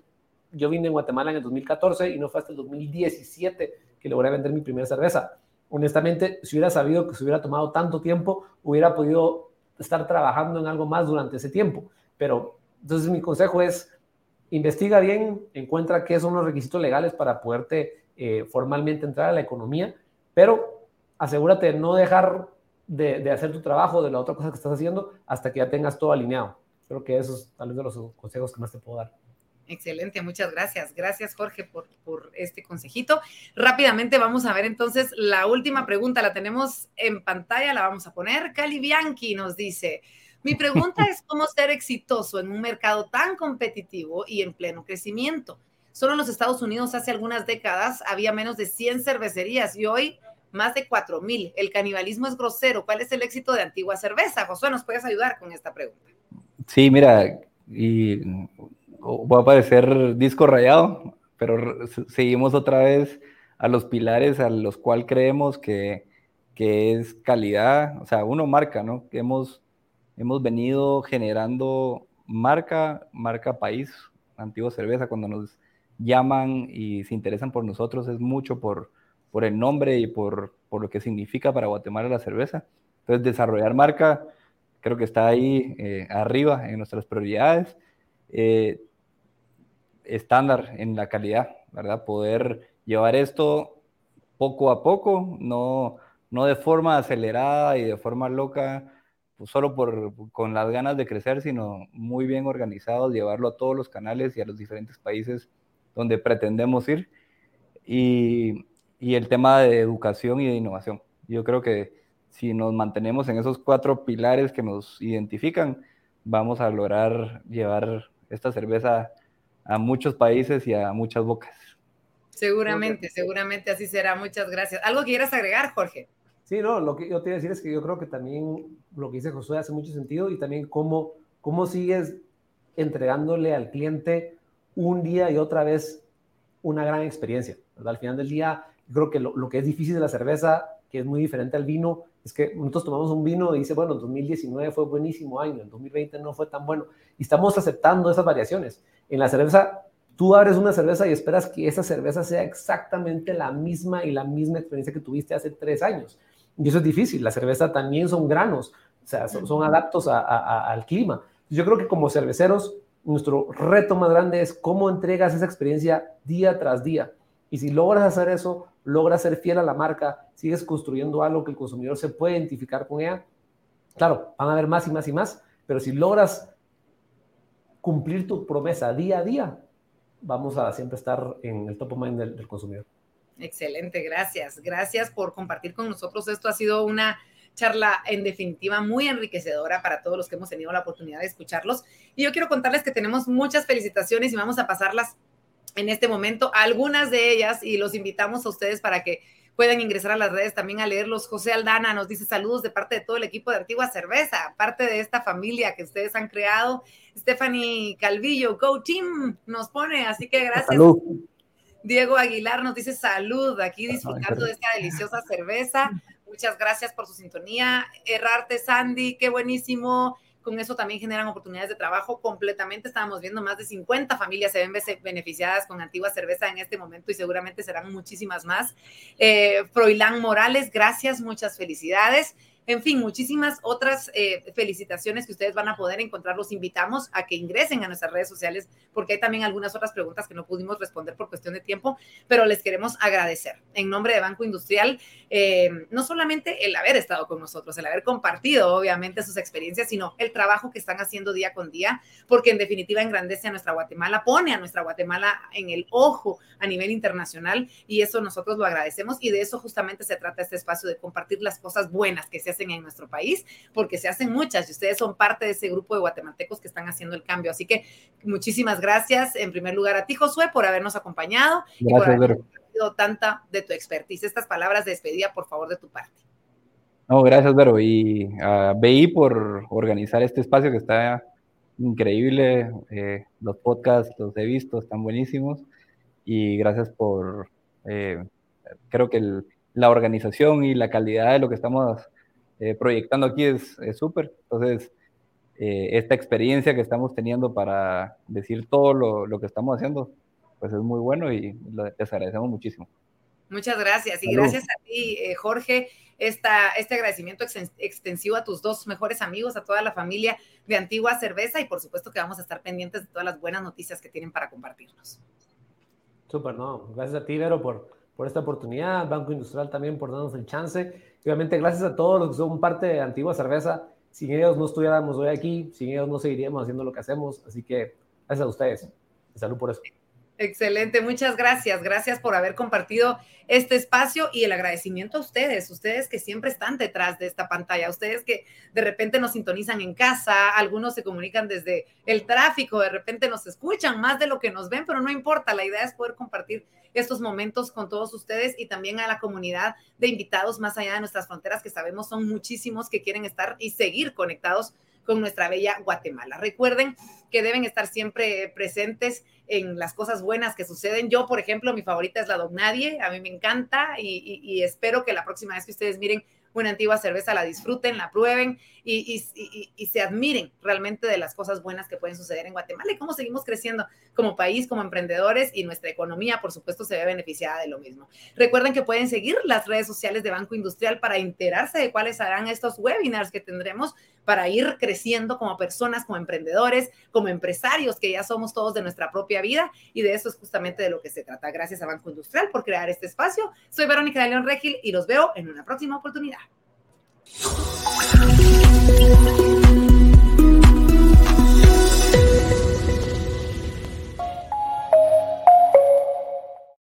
[SPEAKER 2] yo vine en Guatemala en el 2014 y no fue hasta el 2017 que logré vender mi primera cerveza. Honestamente, si hubiera sabido que se hubiera tomado tanto tiempo, hubiera podido estar trabajando en algo más durante ese tiempo. Pero entonces mi consejo es, investiga bien, encuentra qué son los requisitos legales para poderte eh, formalmente entrar a la economía, pero asegúrate de no dejar de, hacer tu trabajo, de la otra cosa que estás haciendo, hasta que ya tengas todo alineado. Creo que eso es tal vez de los consejos que más te puedo dar.
[SPEAKER 1] Excelente, muchas gracias. Gracias, Jorge, por, este consejito. Rápidamente vamos a ver entonces la última pregunta. La tenemos en pantalla, la vamos a poner. Cali Bianchi nos dice, mi pregunta es cómo ser exitoso en un mercado tan competitivo y en pleno crecimiento. Solo en los Estados Unidos hace algunas décadas había menos de 100 cervecerías y hoy más de 4.000. El canibalismo es grosero. ¿Cuál es el éxito de Antigua Cerveza? Josué, ¿nos puedes ayudar con esta pregunta?
[SPEAKER 3] Sí, mira, y voy a parecer disco rayado, pero seguimos otra vez a los pilares a los cuales creemos que, que es calidad, o sea, uno marca, ¿no? Hemos, hemos venido generando marca, marca país, Antigua Cerveza, cuando nos llaman y se interesan por nosotros es mucho por, por el nombre y por, por lo que significa para Guatemala la cerveza. Entonces, desarrollar marca creo que está ahí eh, arriba en nuestras prioridades. Eh, estándar en la calidad, ¿verdad? Poder llevar esto poco a poco, no, no de forma acelerada y de forma loca, pues solo por, con las ganas de crecer, sino muy bien organizados, llevarlo a todos los canales y a los diferentes países donde pretendemos ir. Y, y el tema de educación y de innovación. Yo creo que si nos mantenemos en esos cuatro pilares que nos identifican, vamos a lograr llevar esta cerveza a muchos países y a muchas bocas.
[SPEAKER 1] Seguramente, seguramente así será. Muchas gracias. ¿Algo que quieras agregar, Jorge?
[SPEAKER 2] Sí, no, lo que yo te iba a decir es que yo creo que también lo que dice Josué hace mucho sentido y también cómo, cómo sigues entregándole al cliente un día y otra vez una gran experiencia. Al final del día, yo creo que lo, lo, que es difícil de la cerveza, que es muy diferente al vino, es que nosotros tomamos un vino y dice, bueno, 2019 fue buenísimo año, en 2020 no fue tan bueno, y estamos aceptando esas variaciones. En la cerveza, tú abres una cerveza y esperas que esa cerveza sea exactamente la misma y la misma experiencia que tuviste hace tres años. Y eso es difícil, la cerveza también son granos, o sea, son, adaptos al clima. Yo creo que como cerveceros, nuestro reto más grande es cómo entregas esa experiencia día tras día. Y si logras hacer eso, logras ser fiel a la marca, sigues construyendo algo que el consumidor se puede identificar con ella, claro, van a haber más y más y más, pero si logras cumplir tu promesa día a día, vamos a siempre estar en el top of mind del, del consumidor.
[SPEAKER 1] Excelente, gracias. Gracias por compartir con nosotros. Esto ha sido una charla en definitiva muy enriquecedora para todos los que hemos tenido la oportunidad de escucharlos. Y yo quiero contarles que tenemos muchas felicitaciones y vamos a pasarlas en este momento, algunas de ellas, y los invitamos a ustedes para que puedan ingresar a las redes también a leerlos. José Aldana nos dice saludos de parte de todo el equipo de Antigua Cerveza, parte de esta familia que ustedes han creado. Stephanie Calvillo, Go Team, nos pone, así que gracias. Diego Aguilar nos dice salud, aquí disfrutando de esta deliciosa cerveza. Muchas gracias por su sintonía. Errarte, Sandy, qué buenísimo. Con eso también generan oportunidades de trabajo completamente. Estábamos viendo más de 50 familias se ven beneficiadas con antigua cerveza en este momento y seguramente serán muchísimas más. Eh, Froilán Morales, gracias, muchas felicidades. En fin, muchísimas otras eh, felicitaciones que ustedes van a poder encontrar. Los invitamos a que ingresen a nuestras redes sociales porque hay también algunas otras preguntas que no pudimos responder por cuestión de tiempo, pero les queremos agradecer en nombre de Banco Industrial, eh, no solamente el haber estado con nosotros, el haber compartido obviamente sus experiencias, sino el trabajo que están haciendo día con día, porque en definitiva engrandece a nuestra Guatemala, pone a nuestra Guatemala en el ojo a nivel internacional y eso nosotros lo agradecemos y de eso justamente se trata este espacio de compartir las cosas buenas que se en nuestro país, porque se hacen muchas y ustedes son parte de ese grupo de guatemaltecos que están haciendo el cambio. Así que muchísimas gracias en primer lugar a ti, Josué, por habernos acompañado y por haber compartido tanta de tu expertise. Estas palabras de despedida, por favor, de tu parte.
[SPEAKER 3] No, gracias, Vero. Y a BI por organizar este espacio que está increíble. Eh, los podcasts los he visto, están buenísimos. Y gracias por, eh, creo que la organización y la calidad de lo que estamos eh, proyectando aquí es súper. Entonces, eh, esta experiencia que estamos teniendo para decir todo lo, lo, que estamos haciendo, pues es muy bueno y les agradecemos muchísimo.
[SPEAKER 1] Muchas gracias y gracias a ti, eh, Jorge, esta, este agradecimiento extensivo a tus dos mejores amigos, a toda la familia de Antigua Cerveza y por supuesto que vamos a estar pendientes de todas las buenas noticias que tienen para compartirnos.
[SPEAKER 2] Súper, no, gracias a ti, Vero, por, por esta oportunidad, Banco Industrial también por darnos el chance obviamente gracias a todos los que son parte de Antigua Cerveza. Sin ellos no estuviéramos hoy aquí, sin ellos no seguiríamos haciendo lo que hacemos. Así que gracias a ustedes. Salud por eso.
[SPEAKER 1] Excelente, muchas gracias. Gracias por haber compartido este espacio y el agradecimiento a ustedes, ustedes que siempre están detrás de esta pantalla, ustedes que de repente nos sintonizan en casa, algunos se comunican desde el tráfico, de repente nos escuchan más de lo que nos ven, pero no importa, la idea es poder compartir estos momentos con todos ustedes y también a la comunidad de invitados más allá de nuestras fronteras que sabemos son muchísimos que quieren estar y seguir conectados con nuestra bella Guatemala. Recuerden que deben estar siempre presentes en las cosas buenas que suceden. Yo, por ejemplo, mi favorita es la Don Nadie, a mí me encanta y, y espero que la próxima vez que ustedes miren una antigua cerveza, la disfruten, la prueben y, se admiren realmente de las cosas buenas que pueden suceder en Guatemala y cómo seguimos creciendo como país, como emprendedores y nuestra economía, por supuesto, se ve beneficiada de lo mismo. Recuerden que pueden seguir las redes sociales de Banco Industrial para enterarse de cuáles serán estos webinars que tendremos para ir creciendo como personas, como emprendedores, como empresarios, que ya somos todos de nuestra propia vida y de eso es justamente de lo que se trata. Gracias a Banco Industrial por crear este espacio. Soy Verónica de León Regil y los veo en una próxima oportunidad.